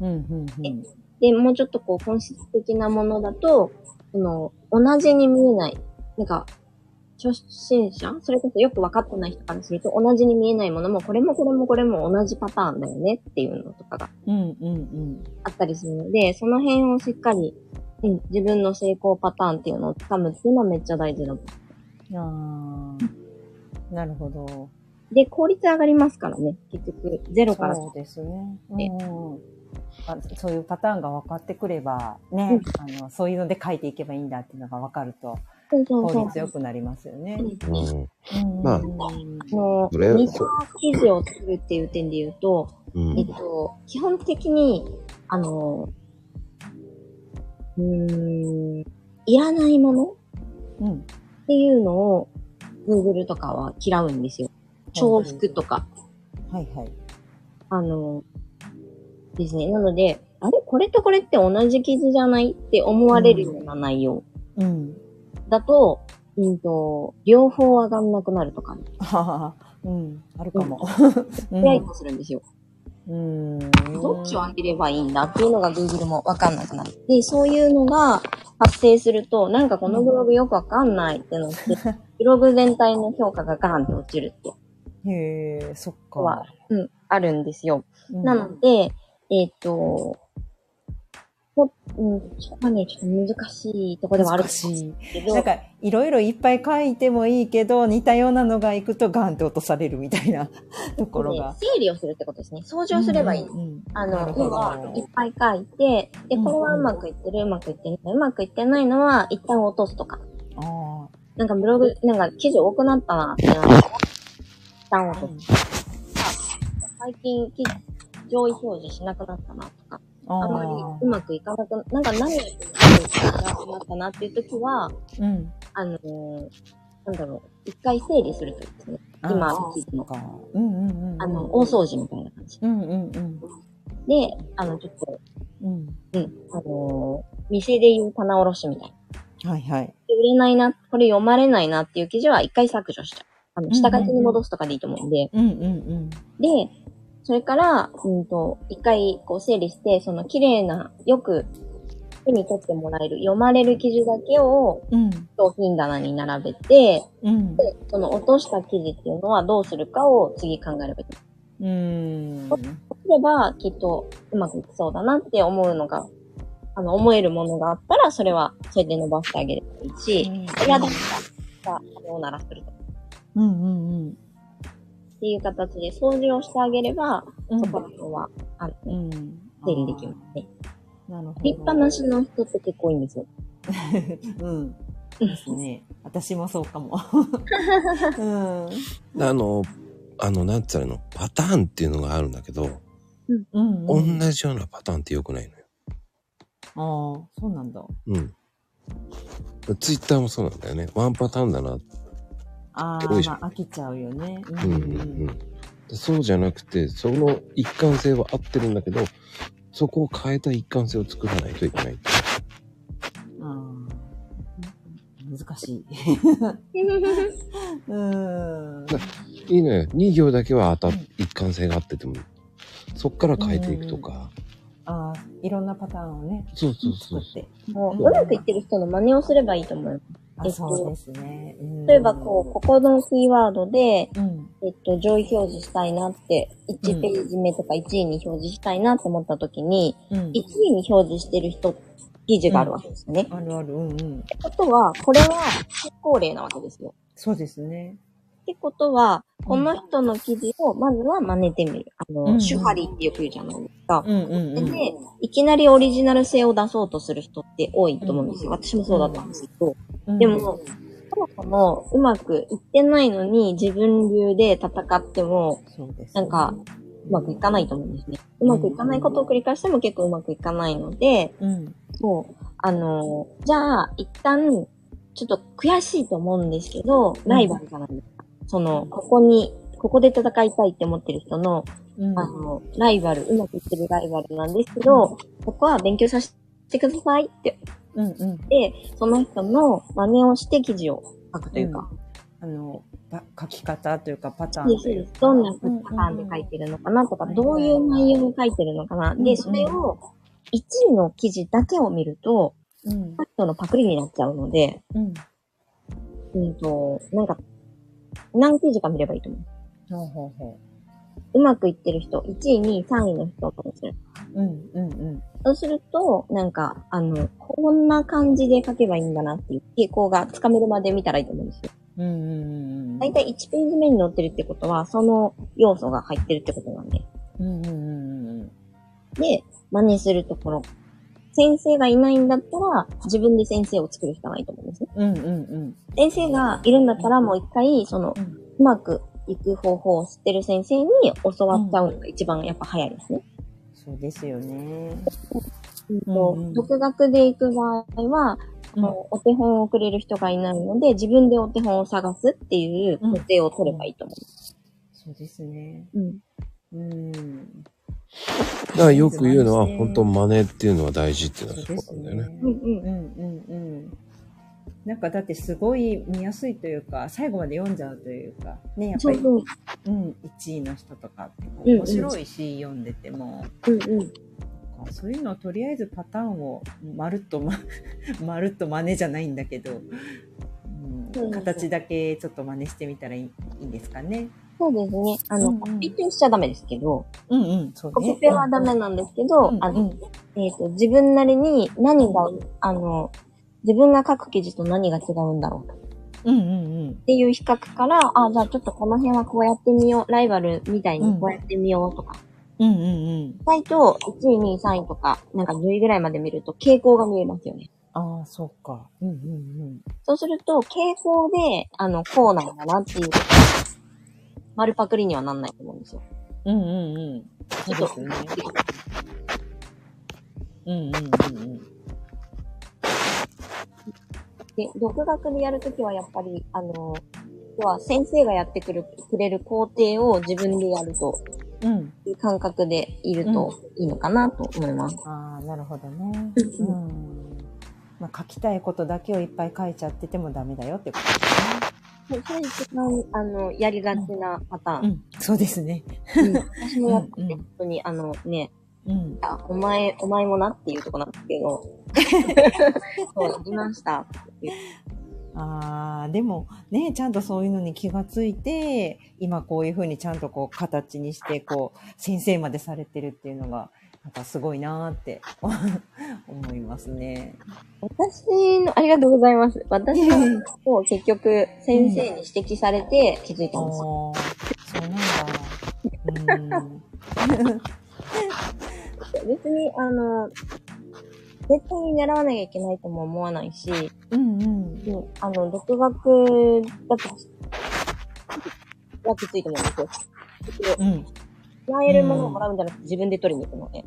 うんうんうん。で、もうちょっとこう本質的なものだと、その、同じに見えない。なんか、初心者？それこそよく分かってない人からすると、同じに見えないものも、これもこれもこれも同じパターンだよねっていうのとかがうんうんうん。あったりするので、その辺をしっかり、うん、自分の成功パターンっていうのをつかむっていうのはめっちゃ大事だと。ああ。なるほど。で、効率上がりますからね。結局、ゼロから。そうですね。ねうんそういうパターンが分かってくれば、ね、あの、そういうので書いていけばいいんだっていうのが分かると、効率よくなりますよね。うんうん。まああの、それ二層記事を作るっていう点で言うと、うんえっと、基本的に、あの、うーん、いらないものっうん。ていうのを、Google とかは嫌うんですよ。重複とか。はいはい。あの、ですね。なので、あれ？これとこれって同じ記事じゃない？って思われるような内容うん。だと、うんと、両方上がんなくなるとか、ね、ははは。うん。あるかも。うん ややこするんですよ。うん。どっちを上げればいいんだっていうのが Google もわかんなくなる。で、そういうのが発生すると、なんかこのブログよくわかんないってなって、ブログ全体の評価がガーンって落ちるってへえ、そっか。は、うん、あるんですよ。うんなので、えっ、と、ほうん、そこはね、ちょっと難しいところではあるしなんか、いろいろいっぱい書いてもいいけど、似たようなのがいくとガンって落とされるみたいな ところが。ね整理をするってことですね。掃除をすればいい。うんうんうんあの、は、いっぱい書いて、で、これはうまくいってる、うまくいってない。うまくいってないのは、一旦落とすとか。あなんかブログ、なんか記事多くなったなってな一旦落あ。とす。最近、記事上位表示しなくなったなとか、ああんまりあうまくいかなくな、なんか何やってもなったなっていう時は、うん。あのーなんだろう、一回整理するといいですね。今の記事の。か。うんうんうんうん。あの、大掃除みたいな感じ。うんうんうん。で、あの、ちょっと、うん。うん、あのー店で言う棚卸しみたいな。はいはい。で売れないな、これ読まれないなっていう記事は一回削除しちゃう。あの、下書きに戻すとかでいいと思うんで。うんうんうん。で、それから、うんと、一回こう整理して、その綺麗な、よく手に取ってもらえる、読まれる記事だけをうん。商品棚に並べて、うん。で、その落とした記事っていうのはどうするかを次考えればいい。うーん。そうすれば、きっとうまくいきそうだなって思うのが、あの、思えるものがあったら、それは、それで伸ばしてあげればいいし、いや、だったら、さようならすると。っうんうんうん。ていう形で掃除をしてあげれば、うんそこら辺は、あの、うん。整理できますね。なるほど。立派なしの人って結構いいんですよ。うん。ですね。私もそうかも。うん。あの、あの、なんつうの、パターンっていうのがあるんだけど、うん、同うん。じようなパターンって良くないのよ。ああ、そうなんだ。うん。ツイッターもそうなんだよね。ワンパターンだな。ああ、多いじゃんまあ飽きちゃうよね。ううんうんうん。でそうじゃなくて、その一貫性は合ってるんだけど、そこを変えた一貫性を作らないといけない。あー難しい。うん。いいのよ。2行だけは当たっ、一貫性が合ってても、そっから変えていくとか。ああ、いろんなパターンをね、そうそうそう作っ。て。もう、うまくいってる人の真似をすればいいと思う。あ、えっとそうですね。うん例えば、こう、ここのキーワードで、うん。えっと、上位表示したいなって、1ページ目とか1位に表示したいなって思った時に、うん。1位に表示してる人、記事があるわけですよね。あるある、うんうん。ってことは、これは成功例なわけですよ。そうですね。ってことは、この人の記事をまずは真似てみる。あの、うんうん手張りってよく言うじゃないですか。うんうんうん。で、いきなりオリジナル性を出そうとする人って多いと思うんですよ。私もそうだったんですけど。うんでも、そもそもうまくいってないのに自分流で戦っても、なんか、うまくいかないと思うんですね。うまくいかないことを繰り返しても結構うまくいかないので、うん。そう、あの、じゃあ、一旦、ちょっと悔しいと思うんですけど、ライバルじゃないですか。その、ここに、ここで戦いたいって思ってる人の、うん。あの、ライバル、うまくいってるライバルなんですけど、ここは勉強させてくださいってうんうん。で、その人の真似をして記事を書くというか、あの、ば書き方というかパターンでそうですどんなパターンで書いてるのかなとか、どういう内容を書いてるのかな。で、それを、1位の記事だけを見ると、うん。その人のパクリになっちゃうので、うん。うんと、なんか、何記事か見ればいいと思う。ほうほうほうまくいってる人、1位、2位、3位の人をする。う。うんうんうん。そうすると、なんか、あの、こんな感じで書けばいいんだなっていう傾向がつかめるまで見たらいいと思うんですよ。うんうんうん。だいたい1ページ目に載ってるってことは、その要素が入ってるってことなんで。うんうんうんうん。で、真似するところ。先生がいないんだったら、自分で先生を作るしかないと思うんですね。うんうんうん。先生がいるんだったら、もう一回、その、ううんまくいく方法を知ってる先生に教わっちゃうのが一番やっぱ早いですね。そうですよね。うんとうんうん独学で行く場合は、あのお手本をくれる人がいないので、自分でお手本を探すっていう工程を取ればいいと思そうですね。う。うん。うん。だからよく言うのは、本当真似っていうのは大事っていうのはそうそですねうなんだよね。。うんうん。うんうんうん。なんかだってすごい見やすいというか、最後まで読んじゃうというか、ね、やっぱり、そうん、1位の人とかってこうんううん面白いし、読んでても、うんうん。あそういうのをとりあえずパターンをまるっとま、まるっと真似じゃないんだけど、うん、うん形だけちょっと真似してみたらいいいいんですかね。そうですね。あの、うんうんコピペしちゃダメですけど、うんうん、そうコね。ピペはダメなんですけど、うんあの、うんえっ、と、自分なりに何が、あの、自分が書く記事と何が違うんだろうっうんうんていう比較から、あ、じゃあちょっとこの辺はこうやってみよう、ライバルみたいにこうやってみようとか、うん。うんうんうん。意外と1位、2位、3位とか、なんか10位ぐらいまで見ると傾向が見えますよね。ああ、そうか。うんうんうん。そうすると、傾向で、あの、こうなんだなっていう、丸パクリにはなんないと思うんですよ。うんうんうん。そうですね。うんうんうんうん。で、独学でやるときはやっぱり、あの、要は先生がやってくる、くれる工程を自分でやるとうん。いう感覚でいるといいのかなと思います。ああ、なるほどね。ううん。まあ、書きたいことだけをいっぱい書いちゃっててもダメだよってことそうそれ一番、あの、やりがちなパターン。うん。そうですね。うん私もやってて、本当に、あのね、うん。あ、お前、お前もなっていうとこなんですけど、そう、やりました。ああ、でもね、ちゃんとそういうのに気がついて、今こういうふうにちゃんとこう形にして、こう、先生までされてるっていうのが、なんかすごいなーって 思いますね。私の、ありがとうございます。私の、もう結局、先生に指摘されて気づいたんですよ。そうなんだ。うん。別に、あの、絶対に習わなきゃいけないとも思わないし、うんうん。うんあの、独学だと、はきついと思うんですよ。うん。もらえるものをもらうんじゃなくて自分で取りに行くので。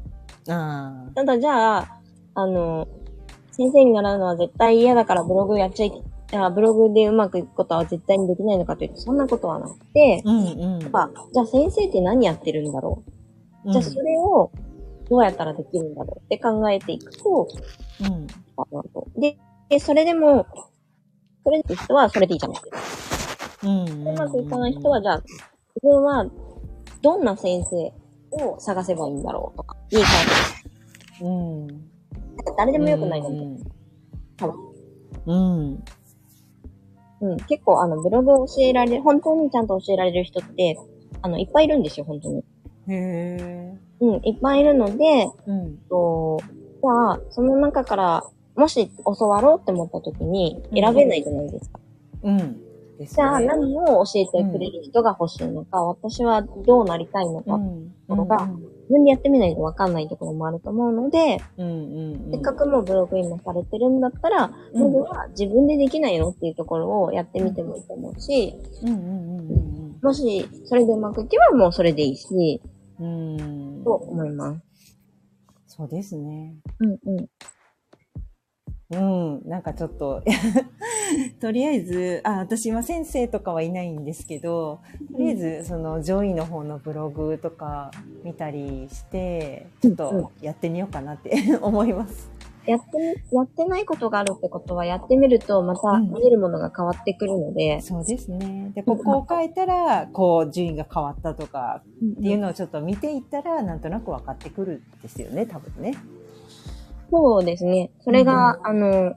ああ。ただじゃあ、あの、先生に習うのは絶対嫌だからブログやっちゃいけ、あブログでうまくいくことは絶対にできないのかというと、そんなことはなくて、うんうん。じゃあ先生って何やってるんだろう、じゃあそれをどうやったらできるんだろう？って考えていくと、うん。で、で、それでも、それでいい人はそれでいいじゃないですか。うん。うまくいかない人は、じゃあ、自分はどんな先生を探せばいいんだろうとか、いい感うん。じ。誰でもよくないので、多分。うん。うん、結構あの、ブログを教えられる、本当にちゃんと教えられる人って、あの、いっぱいいるんですよ、本当に。へえ。うん、いっぱいいるので、うん。と、じゃあ、その中から、もし教わろうって思った時に選べないじゃないですか。うん。ですじゃあ、ね。何を教えてくれる人が欲しいのか、私はどうなりたいのか、うん。ころが自分でやってみないとわかんないところもあると思うので、うんうん。せっかくもうブログ今されてるんだったら、うんまずは自分でできないのっていうところをやってみてもいいと思うし、うんうんうんもしそれでうまくいけばもうそれでいいし、うん。うん。と思います。そうですね。うんうん。うん。なんかちょっと、とりあえず、あ、私今先生とかはいないんですけど、とりあえずその上位の方のブログとか見たりして、ちょっとやってみようかなって 思います。やってみ、やってないことがあるってことは、やってみるとまたうん見えるものが変わってくるので、そうですね。で、ここを変えたら、こう、順位が変わったとか、っていうのをちょっと見ていったら、なんとなく分かってくるんですよね、多分ね。そうですね。それが、あの、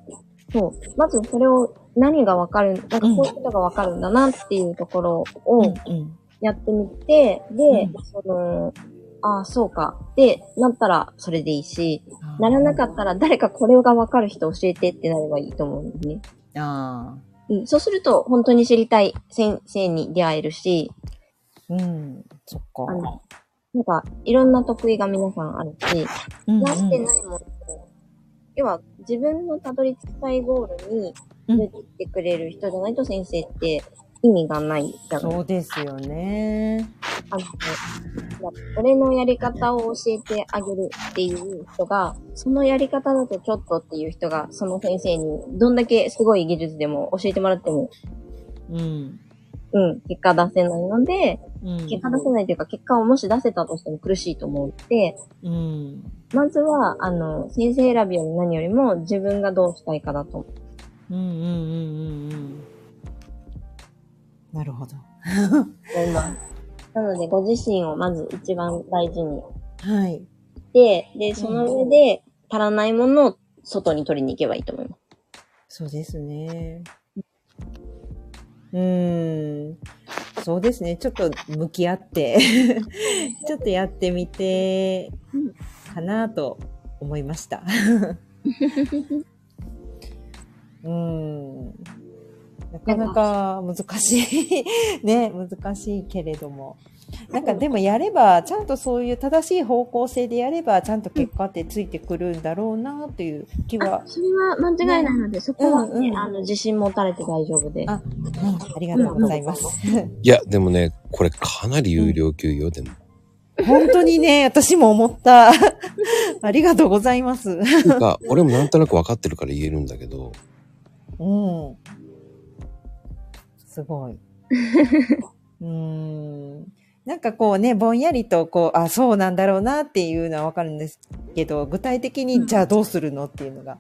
そう。まずそれを何がわかる、なんかこういうことがわかるんだなっていうところをうん。やってみて、で、うんその、ああ、そうか。で、なったらそれでいいし、ならなかったら誰かこれがわかる人教えてってなればいいと思うんですね。ああ。うん、そうすると、本当に知りたい先生に出会えるし、うん。そっか。あの、なんか、いろんな得意が皆さんあるし、うんなしてないものを要は、自分のたどり着きたいゴールにうん連れてってくれる人じゃないと先生って意味がないじゃないそうですよね。あの、俺のやり方を教えてあげるっていう人が、そのやり方だとちょっとっていう人が、その先生にどんだけすごい技術でも教えてもらっても、うん。うん、結果出せないので、うん。結果出せないというか、結果をもし出せたとしても苦しいと思うので、うん。まずは、あの、先生選びより何よりも自分がどうしたいかだと思うんうんうんうんうん。なるほど。います。なので、ご自身をまず一番大事にはい。して、で、その上で足らないものを外に取りに行けばいいと思います。そうですね。うーん。そうですね。ちょっと向き合って、ちょっとやってみて、かなと思いました。うーん。なかなか難しい。ね、難しいけれども。なんかでもやれば、ちゃんとそういう正しい方向性でやれば、ちゃんと結果ってついてくるんだろうなっていう気はあ、それは間違いないので、そこはね、うんうんあの、自信持たれて大丈夫です。あ、うん、ありがとうございます。いや、でもね、これかなり有料級よ、でも。本当にね、私も思った。ありがとうございます。ていうか、俺もなんとなく分かってるから言えるんだけど、うん。すごい。うーん。なんかこうね、ぼんやりとこう、あ、そうなんだろうなっていうのはわかるんですけど、具体的にじゃあどうするのっていうのが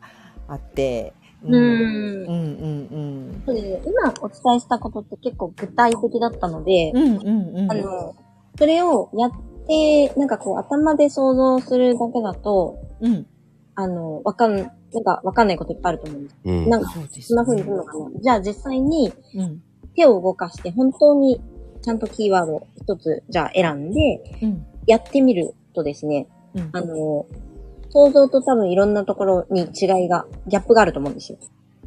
あって。うんうんうんうんそうですね今お伝えしたことって結構具体的だったので、うん。うんうんうん。あの、それをやって、なんかこう頭で想像するだけだと、うん。あの、わかん、なんかわかんないこといっぱいあると思うんです。うん。なんか、そんな風にするのかな。じゃあ実際にうん。手を動かして本当にちゃんとキーワードを一つじゃあ選んでうん。やってみるとですね、うん。あの、想像と多分いろんなところに違いが、ギャップがあると思うんですよ。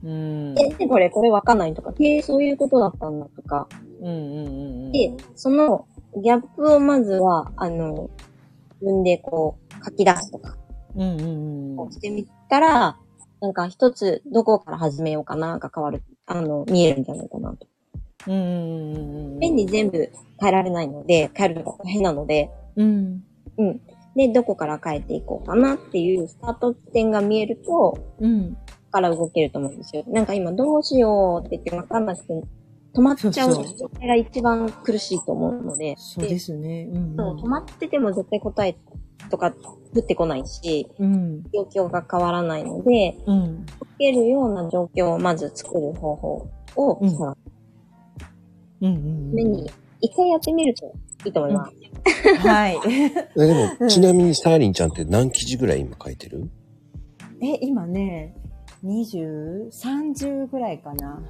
うん。え、でこれ、これわかんないとか、えーそういうことだったんだとか。うんうんうん。で、そのギャップをまずは、あの、自分でこう、書き出すとか、うんうんうん。してみたら、なんか一つどこから始めようかなが変わる、あの、見えるんじゃないかなと。うん。ペンに全部変えられないので、変えるのが大変なので、うん。うん。で、どこから変えていこうかなっていうスタート地点が見えると、うん。から動けると思うんですよ。なんか今どうしようって言って分かんなくて、止まっちゃう状態が一番苦しいと思うので、そうですね。うんそう止まってても絶対答えとか降ってこないし、うん。状況が変わらないので、うん。解けるような状況をまず作る方法をうん探すうんうんために、一回やってみるといいと思います。はい。えでも、ちなみにサーリンちゃんって何記事ぐらい今書いてる？え、今ね、20、30ぐらいかな。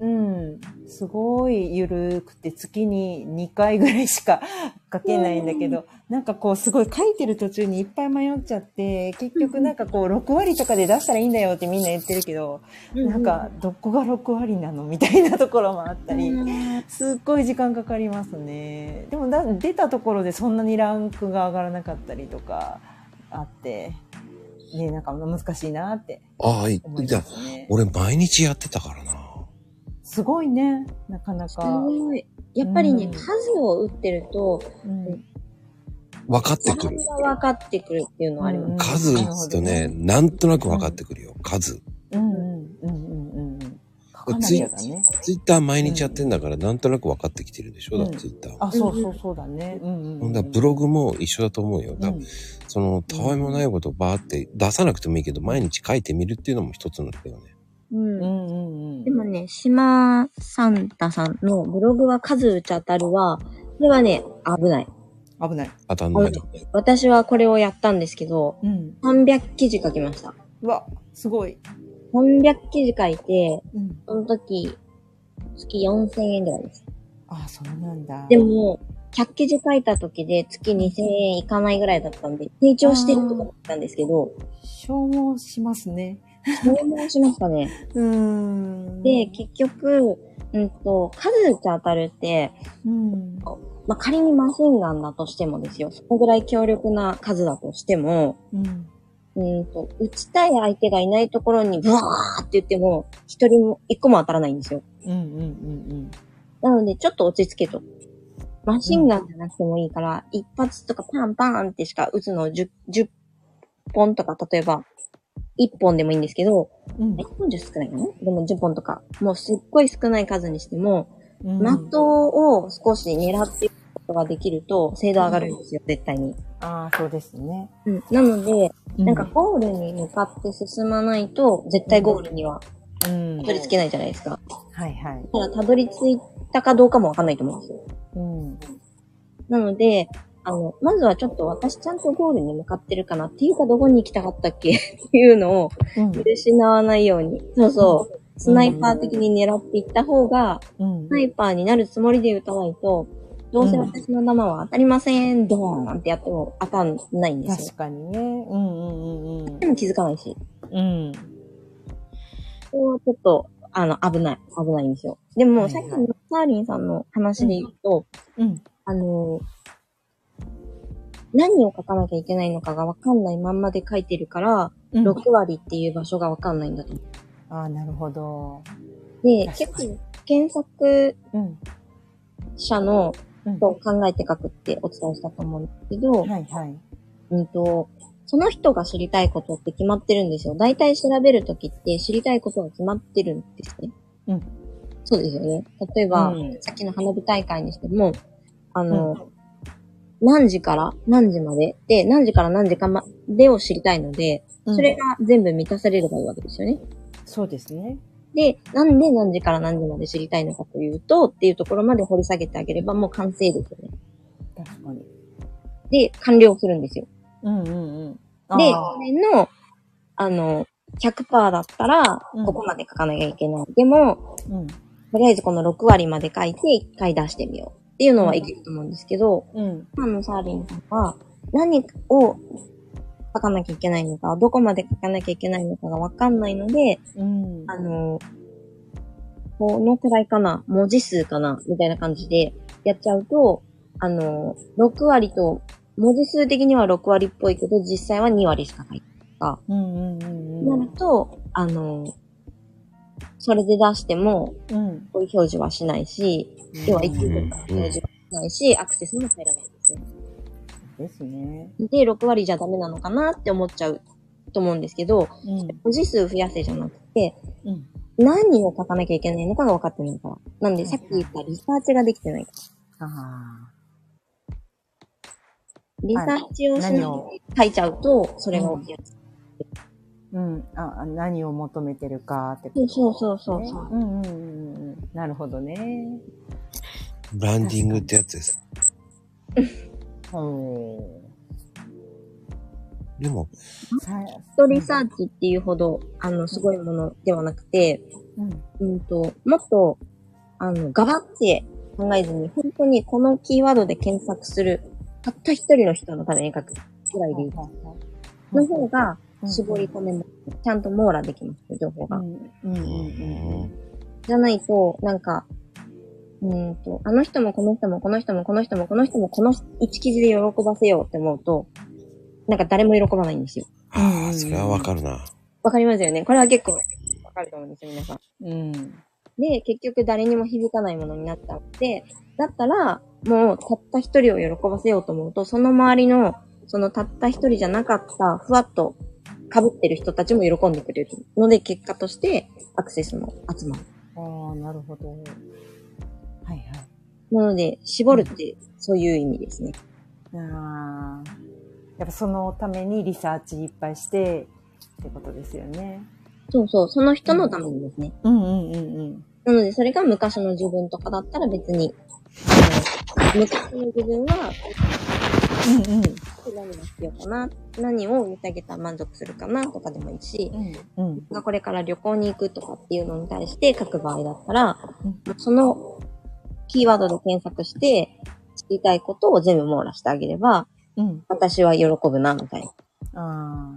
うん。すごいゆるくて月に2回ぐらいしか書けないんだけど、なんかこうすごい書いてる途中にいっぱい迷っちゃって、結局なんかこう6割とかで出したらいいんだよってみんな言ってるけど、なんかどこが6割なのみたいなところもあったり、すっごい時間かかりますね。でもだ出たところでそんなにランクが上がらなかったりとかあって、ね、なんか難しいなってああ、い思いじゃ。俺毎日やってたからな。すごいね、なかなすか。ごい。やっぱりね、うん数を打ってると、うん分かってくる。が分かってくるっていうのはあります。うん数打つとね、なんとなく分かってくるよ。数。うん。書かなきゃだね。ツイッター毎日やってんだから、なんとなく分かってきてるでしょ、だってツイッターは。あ、そうそうそうだね。うんうんだらブログも一緒だと思うよ。だうんその、たわいもないことをバーって出さなくてもいいけど、毎日書いてみるっていうのも一つなんだよね。うんうんうんうん。でもね、島サンタさんのブログは数打ち当たるは、これはね、危ない。危ない。当たんない。私はこれをやったんですけど、うん。300記事書きました。うわ、すごい。300記事書いて、うん。その時、月4000円ぐらいです。あ、そうなんだ。でも、100記事書いた時で月2000円いかないぐらいだったんで、成長してるとか思ったんですけど、消耗しますね。消耗しましたね。うーん。で、結局、うんと、数打ち当たるって、うん。まあ、仮にマシンガンだとしてもですよ、そのぐらい強力な数だとしても、うん。うんと、打ちたい相手がいないところにブワーって言っても、一人も、一個も当たらないんですよ。うんうんうんなので、ちょっと落ち着けと。マシンガンじゃなくてもいいから、一発とかパンパンってしか打つのを 10, 10本とか、例えば、1本でもいいんですけど、うん。1本じゃ少ないかな？でも10本とか、もうすっごい少ない数にしても、うん。的を少し狙ってことができると、精度上がるんですよ、絶対に。ああ、そうですね。うん。なので、うなんか、ゴールに向かって進まないと、絶対ゴールにはうん。たどり着けないじゃないですか。はいはい。だから、たどり着いたかどうかもわかんないと思うんですよ。うん。なので、あの、まずはちょっと私ちゃんとゴールに向かってるかなっていうかどこに行きたかったっけ？っていうのをうん。失わないように。そうそう。スナイパー的に狙っていった方が、うんスナイパーになるつもりで撃たないと、どうせ私の弾は当たりません、ドーンってやっても当たんないんですよ確。かにね。うんうんうんでも気づかないし。うん。これはちょっと、あの、危ない。危ないんですよ。でも、さっきのサーリンさんの話で言うと、うん。あの、何を書かなきゃいけないのかがわかんないまんまで書いてるから、うん。6割っていう場所がわかんないんだと思ああ、なるほど。う。で、結構、検索うん。者のうん。と考えて書くってお伝えしたと思うんですけど、はいはい。うんと、その人が知りたいことって決まってるんですよ。大体調べるときって知りたいことが決まってるんですね。うん。そうですよね。例えば、うんさっきの花火大会にしても、あの、何時から何時までで、何時から何時かまでを知りたいので、うんそれが全部満たされればいいわけですよね。そうですね。で、なんで何時から何時まで知りたいのかというと、っていうところまで掘り下げてあげればもう完成ですよね。確かに。で、完了するんですよ。うんうんうん。で、あそれの、あの、100%だったらうん、ここまで書かなきゃいけない。でも、ーうん。とりあえずこの6割まで書いて1回出してみようっていうのはいけると思うんですけど、うん。今のサーリンさんは何を書かなきゃいけないのか、どこまで書かなきゃいけないのかがわかんないので、うん。あの、このくらいかな、文字数かな、みたいな感じでやっちゃうと、あの、6割と、文字数的には6割っぽいけど、実際は2割しか書いてない。うんうんうんなると、あの、それで出しても、うん。こういう表示はしないし、要は一部分表示はしないし、アクセスも入らないんですね。ですね。で、6割じゃダメなのかなって思っちゃうと思うんですけど、うん。文字数増やせじゃなくて、うん。何を書かなきゃいけないのかが分かってないから。なんで、さっき言ったリサーチができてない。ああ。リサーチをしないで書いちゃうと、それが起きやすい。うん。あ、何を求めてるかってこと、そうそうそうそう。うんうんうんうん。なるほどね。ブランディングってやつです。ほでも、う。さとリサーチっていうほど、あの、すごいものではなくて、うん。うんと、もっと、あの、ガバって考えずに、本当にこのキーワードで検索する、たった一人の人のために書くぐらいでいい。の方が、絞り込めます。ちゃんと網羅できます、情報が。うんうんうんうんじゃないと、なんか、うーんと、あの人もこの人もこの人もこの人もこの人もこの一記事で喜ばせようって思うと、なんか誰も喜ばないんですよ。ああ、それはわかるな。わかりますよねこれは結構わかると思うんですよ、皆さん。うん。で、結局誰にも響かないものになっちゃうので、だったら、もうたった一人を喜ばせようと思うと、その周りの、そのたった一人じゃなかった、ふわっと被ってる人たちも喜んでくれるので、結果としてアクセスも集まる。ああ、なるほど。はいはい。なので、絞るってそういう意味ですね。ああ。やっぱそのためにリサーチいっぱいしてってことですよね。そうそう、その人のためにですね。うんうんうんうん。なので、それが昔の自分とかだったら別に、あの、昔の自分は、うんうん。何が必要かな、何を言ってあげたら満足するかなとかでもいいし、うん。うん。がこれから旅行に行くとかっていうのに対して書く場合だったら、うんそのキーワードで検索して、知りたいことを全部網羅してあげれば、うん。私は喜ぶな、みたいな。ああ、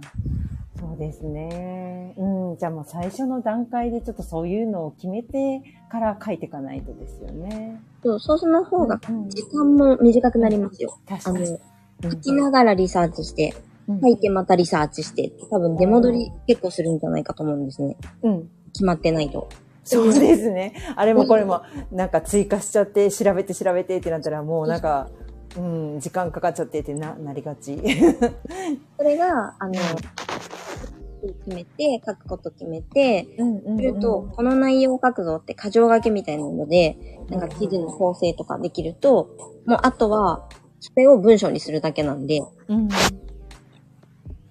そうですね。うん。じゃあもう最初の段階でちょっとそういうのを決めてから書いていかないとですよね。そう、そうその方がうん時間も短くなりますよ。あの、確かに。書きながらリサーチして、うん書いてまたリサーチして、多分出戻り結構するんじゃないかと思うんですね。うん。決まってないと。そうですね。あれもこれも、なんか追加しちゃって、調べて調べてってなったら、もうなんか、うん、時間かかっちゃってってな、なりがち。それが、あの、決めて、書くこと決めて、うんうんすると、この内容を書くぞって箇条書きみたいなので、なんか記事の構成とかできると、もうあとは、それを文章にするだけなんで、うん。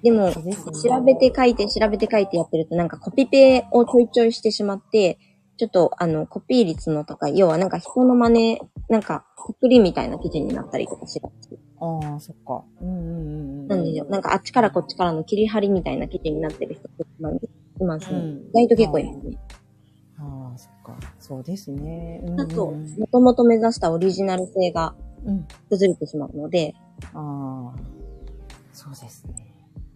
でも、調べて書いて、調べて書いてやってると、なんかコピペをちょいちょいしてしまって、ちょっと、あの、コピー率の高い、要はなんか人の真似、なんか、コプリみたいな記事になったりとかしがち。ああ、そっか。うんうんうん。なんですよ。なんかあっちからこっちからの切り張りみたいな記事になってる人っていますね。うん意外と結構いますね。ああ、そっか。そうですね。うんうんあと、もともと目指したオリジナル性がうん。崩れてしまうので、ああ、そうですね。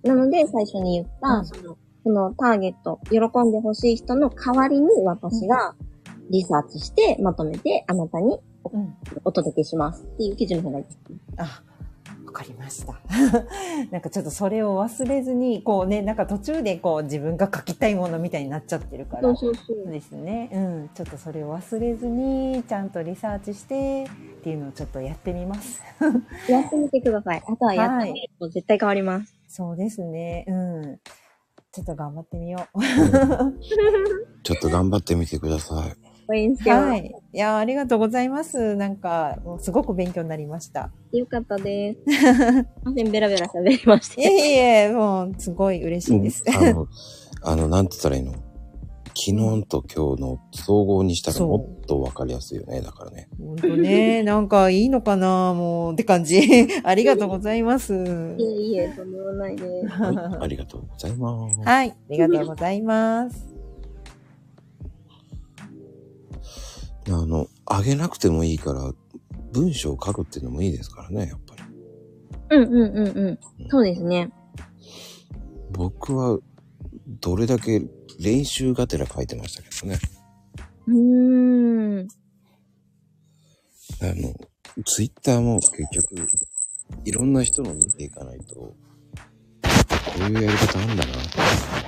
なので最初に言った、うんその、そのターゲット、喜んでほしい人の代わりに私がリサーチしてまとめてあなたにうん。お届けしますっていう記事の方がいいですね。あ、わかりました。なんかちょっとそれを忘れずに、こうね、なんか途中でこう自分が書きたいものみたいになっちゃってるから。そうそうそそうう。ですね。うん。ちょっとそれを忘れずに、ちゃんとリサーチして、っていうのをちょっとやってみます。やってみてください。あとはやってみると絶対変わります。そうですね。うん。ちょっと頑張ってみよう。ちょっと頑張ってみてください。応援してます。はい。いや、ありがとうございます。なんか、もうすごく勉強になりました。よかったです。すいません、ベラベラ喋りましいて。えいえ、もう、すごい嬉しいです。あの、あの、なんて言ったらいいの？昨日と今日の総合にしたらもっとわかりやすいよね。だからね。本当ね、なんかいいのかなもう、って感じ。ありがとうございます。いえいえ、とんでもないです。はい、ありがとうございます。はい、ありがとうございます。あの、あげなくてもいいから、文章を書くっていうのもいいですからね、やっぱり。うんうんうんうん。そうですね。僕は、どれだけ練習がてら書いてましたけどね。うーん。あの、ツイッターも結局、いろんな人の見ていかないと、こういうやり方あんだなってい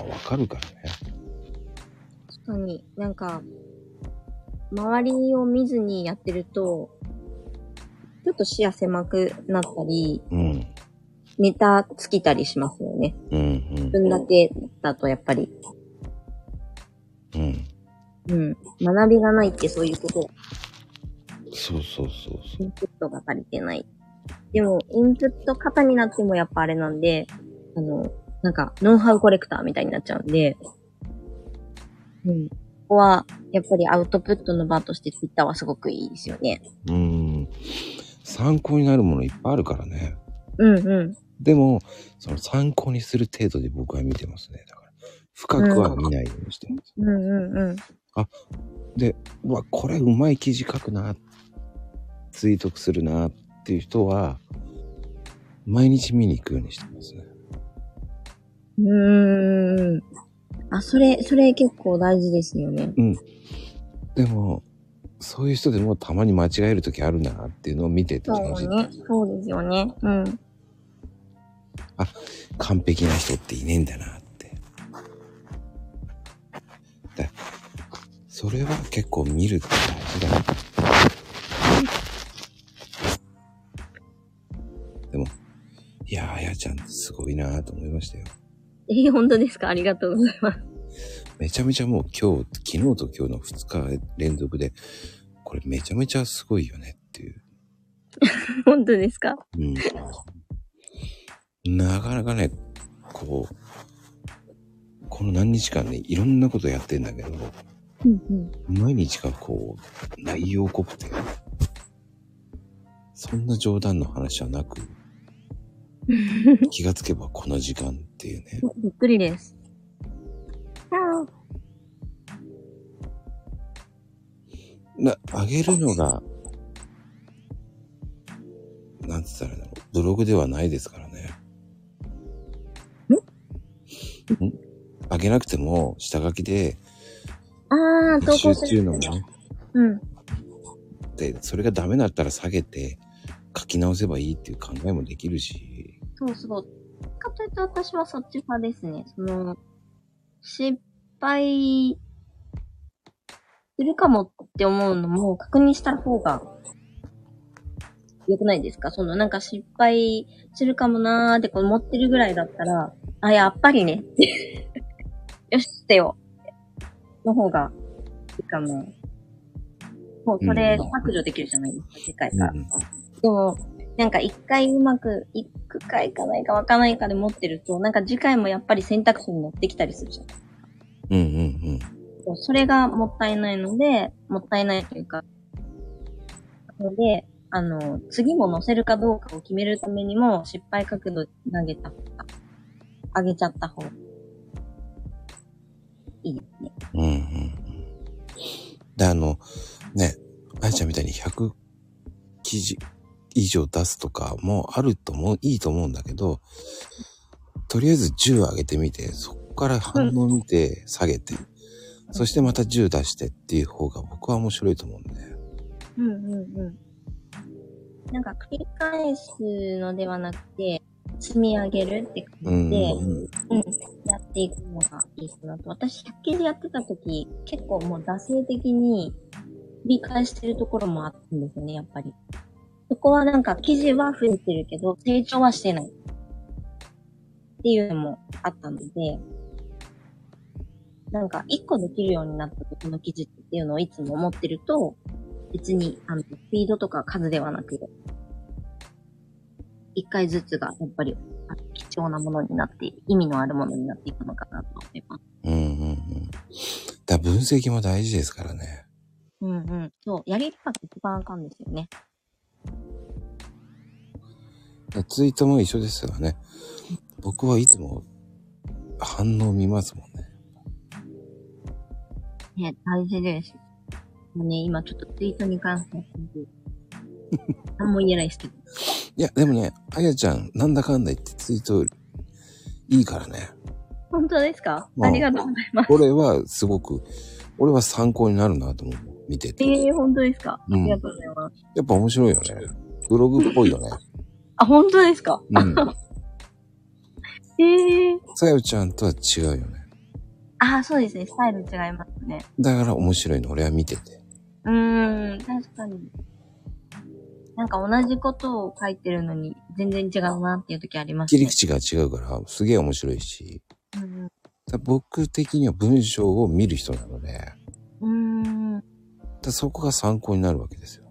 うのがわかるからね。確かになんか、周りを見ずにやってると、ちょっと視野狭くなったり、うん。ネタ尽きたりしますよね。うん、自分だけだとやっぱり、うん、うん。うん。学びがないってそういうこと。そうそうそうそインプットが足りてない。でも、インプット型になってもやっぱあれなんで、あの、なんか、ノウハウコレクターみたいになっちゃうんで、うん。ここは、やっぱりアウトプットの場として Twitter はすごくいいですよね。う。うん。参考になるものいっぱいあるからね。うんうん。でも、その参考にする程度で僕は見てますね。だから、深くは見ないようにしてます。うんうんうん。で、うわ、これうまい記事書くな、ツイートするなっていう人は、毎日見に行くようにしてますね。うーん。あ、それ、それ結構大事ですよね。でも、そういう人でもたまに間違える時あるんだなっていうのを見ててそう感じね。そうですよね。うん。完璧な人っていねえんだなって。でそれは結構見るって大事だな。いやー、あやちゃんってすごいなと思いましたよ。えー、本当ですか？ありがとうございます。めちゃめちゃもう今日、昨日と今日の2日連続で、これめちゃめちゃすごいよねっていう。本当ですか？うん。なかなかね、こう、この何日間ね、いろんなことやってんだけど、うんうん。毎日がこう、内容濃くて、そんな冗談の話はなく、気がつけばこの時間っていうね。びっくりです。あな、あげるのが、ブログではないですからね。ん？上げなくても、下書きで、ああ、投集稿する。中のもね。うん。で、それがダメだったら下げて、書き直せばいいっていう考えもできるし。そうそう。かといって私はそっち派ですね。その、失敗するかもって思うのも確認した方が良くないですか？そのなんか失敗するかもなーってこう思ってるぐらいだったら、あ、やっぱりねって。よし、ってよ。の方がいいかな。もうそれうん削除できるじゃないですか、世界から。うん。でも、なんか一回うまくいくかいかないかわかないかで持ってると、なんか次回もやっぱり選択肢に乗ってきたりするじゃん。うんうんそうそれがもったいないので、もったいないというか、ので、あの、次も載せるかどうかを決めるためにも、失敗角度投げた方が、上げちゃった方がいいですね。うん。うんうんうん。で、あの、ね、あやちゃんみたいに100記事以上出すとかもあると思う、いいと思うんだけど、とりあえず10上げてみて、そこから反応見て下げて、そしてまた10出してっていう方が僕は面白いと思うんで。うんうんうん。なんか繰り返すのではなくて、積み上げるってうん。感じで、うんうん、やっていくのがいいかなと。私、100記事やってた時、結構もう惰性的に繰り返してるところもあったんですよね、やっぱり。そこはなんか記事は増えてるけど、成長はしてない。っていうのもあったので、なんか1個できるようになったこの記事っていうのをいつも思ってると、別に、あの、スピードとか数ではなく、一回ずつがやっぱりあ貴重なものになって、意味のあるものになっていくのかなと思います。うんうんうん。だ分析も大事ですからね。うんうん。そう、やりっぱが一番あかんですよね。ツイートも一緒ですよね。僕はいつも反応見ますもんね。ね、大事です。もうね、今ちょっとツイートに関しては、何も言えないですけど。いや、でもね、あやちゃん、なんだかんだ言ってツイートいいからね。本当ですか？うんありがとうございます。これはすごく、俺は参考になるなと思う。見てて。ええー、本当ですか、うんありがとうございます。やっぱ面白いよね。ブログっぽいよね。あ、本当ですか？うん。え えー。さよちゃんとは違うよね。あ、そうですね。スタイル違いますね。だから面白いの、俺は見てて。うーん、確かに。なんか同じことを書いてるのに全然違うなっていう時ありますね。切り口が違うから、すげえ面白いし。うんだ僕的には文章を見る人なので、うん。うーん。だそこが参考になるわけですよ。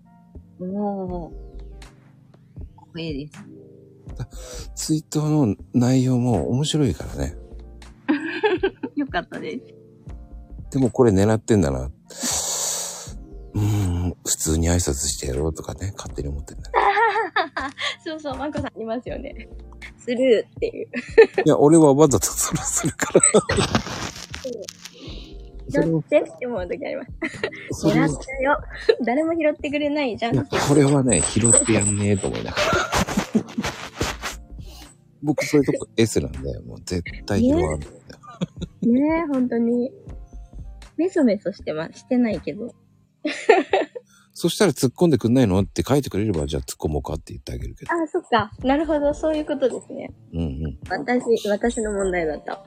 おー。かっこいいです。ツイートの内容も面白いからね。よかったです。でもこれ狙ってんだな。うーん、普通に挨拶してやろうとかね、勝手に思ってんだよ。そうそう、マコさんいますよね。スルーっていう。いや、俺はわざとそれするから。拾ってって思う時あります。狙ったよ。誰も拾ってくれないじゃん。これはね、拾ってやんねえと思いながら。僕そういうとこ S なんで、もう絶対拾わんの。ねえ、本当に。メソメソしてま、してないけど。そしたら突っ込んでくんないの？って書いてくれれば、じゃあ突っ込もうかって言ってあげるけど。あ、そっか。なるほど、そういうことですね。うんうん。私、私の問題だった。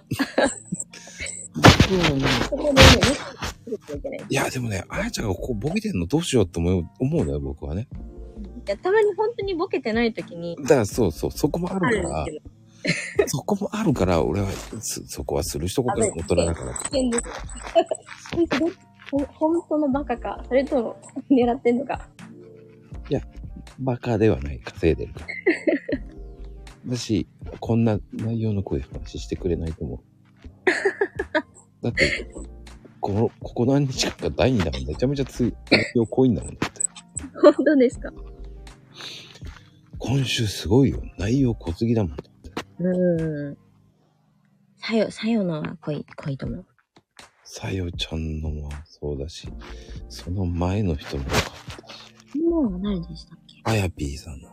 僕はねそこでね、メソメソするといや、でもね、あやちゃんがこうボケてんのどうしようって思う、思うのよ、僕はね。いや、たまに本当にボケてない時に、だからそうそう、そこもああるから。そこもあるから、俺は、そ、そこはする一言大人だから。危険です。本当にほ本当のバカか、それとも狙ってんのか。バカではない、稼いでるから。だし、こんな内容の声話してくれないと思う。だって、この、ここ何日間か第2弾めちゃめちゃつい、内容濃いんだもんだって。本当ですか今週すごいよ。内容濃すぎだもんだって。うーん。さよ、さよのは濃い、濃いと思う。さよちゃんのもそうだし、その前の人もよかったし、もう誰でしたっけ？あやぴーさんの。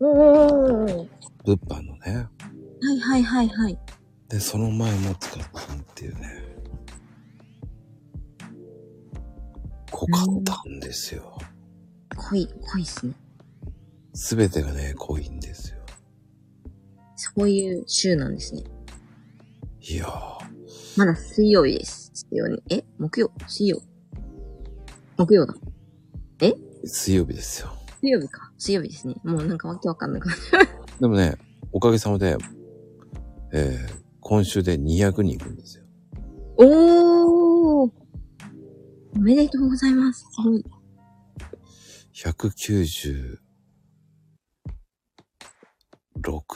おー。物販のね。はいはいはいはい。で、その前も使ったっていうね。濃かったんですよ。濃い、濃いっすね。すべてがね、濃いんですよ。そういう週なんですね。いやー、まだ水曜日です。よね。え？木曜？水曜？木曜だ。水曜日ですよ。水曜日か。水曜日ですね。もうなんかわけわかんなくなる。でもね、おかげさまで、えー、今週で200人いるんですよ。おーおめでとうございます。すごい。196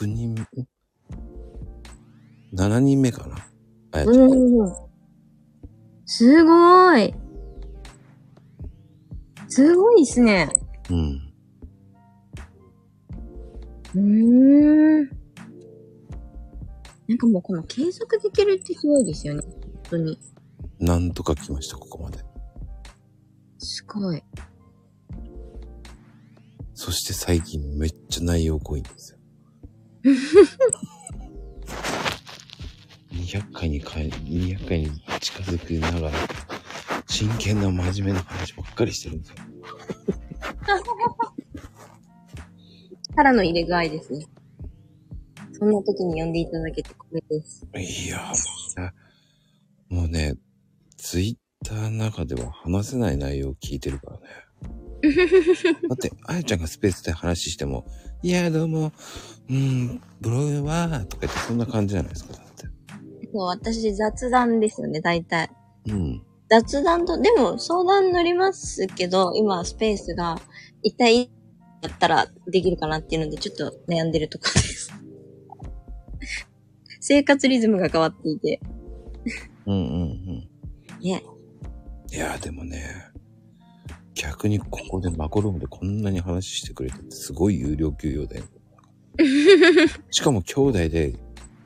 人、ん ?7 人目かな？あやちゃんおーすごーい。すごいっすね。うん。うーん。なんかもうこの継続できるってすごいですよね。本当に。なんとか来ました、ここまで。すごい。そして最近めっちゃ内容濃いんですよ。200回にかい、200回に近づくながら、真剣な真面目な話ばっかりしてるんですよ。力の入れ具合ですね。そんな時に呼んでいただけて光栄です。いやー、もうね、ツイッターの中では話せない内容を聞いてるからね。だって、あやちゃんがスペースで話しても、いや、どうも、うん、ブログは、とか言ってそんな感じじゃないですか。そう、私雑談ですよね、大体。うん。雑談と、でも相談乗りますけど、今スペースが一体だったらできるかなっていうのでちょっと悩んでるところです。生活リズムが変わっていて。うんうんうん。ね。いや、でもね、逆にここでマコルームでこんなに話してくれてすごい有料級用だよ。しかも兄弟で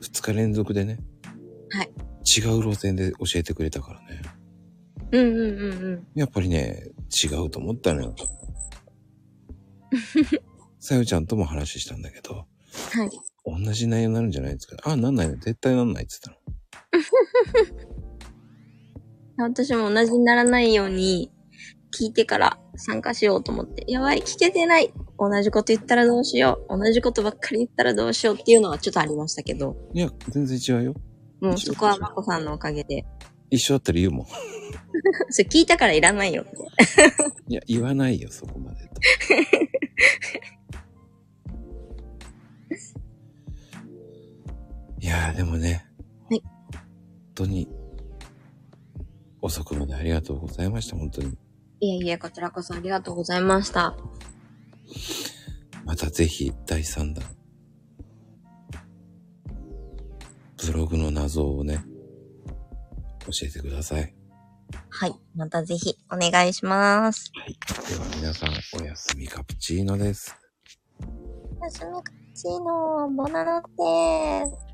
2日連続でね。はい。違う路線で教えてくれたからね。うんうんうんうん。やっぱりね、違うと思ったのよ。さよちゃんとも話したんだけど、はい。同じ内容になるんじゃないですか。あ、なんないの？絶対なんないって言ったの。私も同じにならないように聞いてから参加しようと思って。やばい、聞けてない。同じこと言ったらどうしよう。同じことばっかり言ったらどうしようっていうのはちょっとありましたけど。いや、全然違うよ。もうそこはまこさんのおかげで。一緒だったら言うもん。それ聞いたからいらないよって。いや、言わないよ、そこまでと。いやー、でもね。はい本当に、遅くまでありがとうございました、本当に。いえいえ、こちらこそありがとうございました。またぜひ、第3弾。ブログの謎をね、教えてください。はい。またぜひお願いします。はい。では皆さん、おやすみカプチーノです。おやすみカプチーノ、ボナノッテ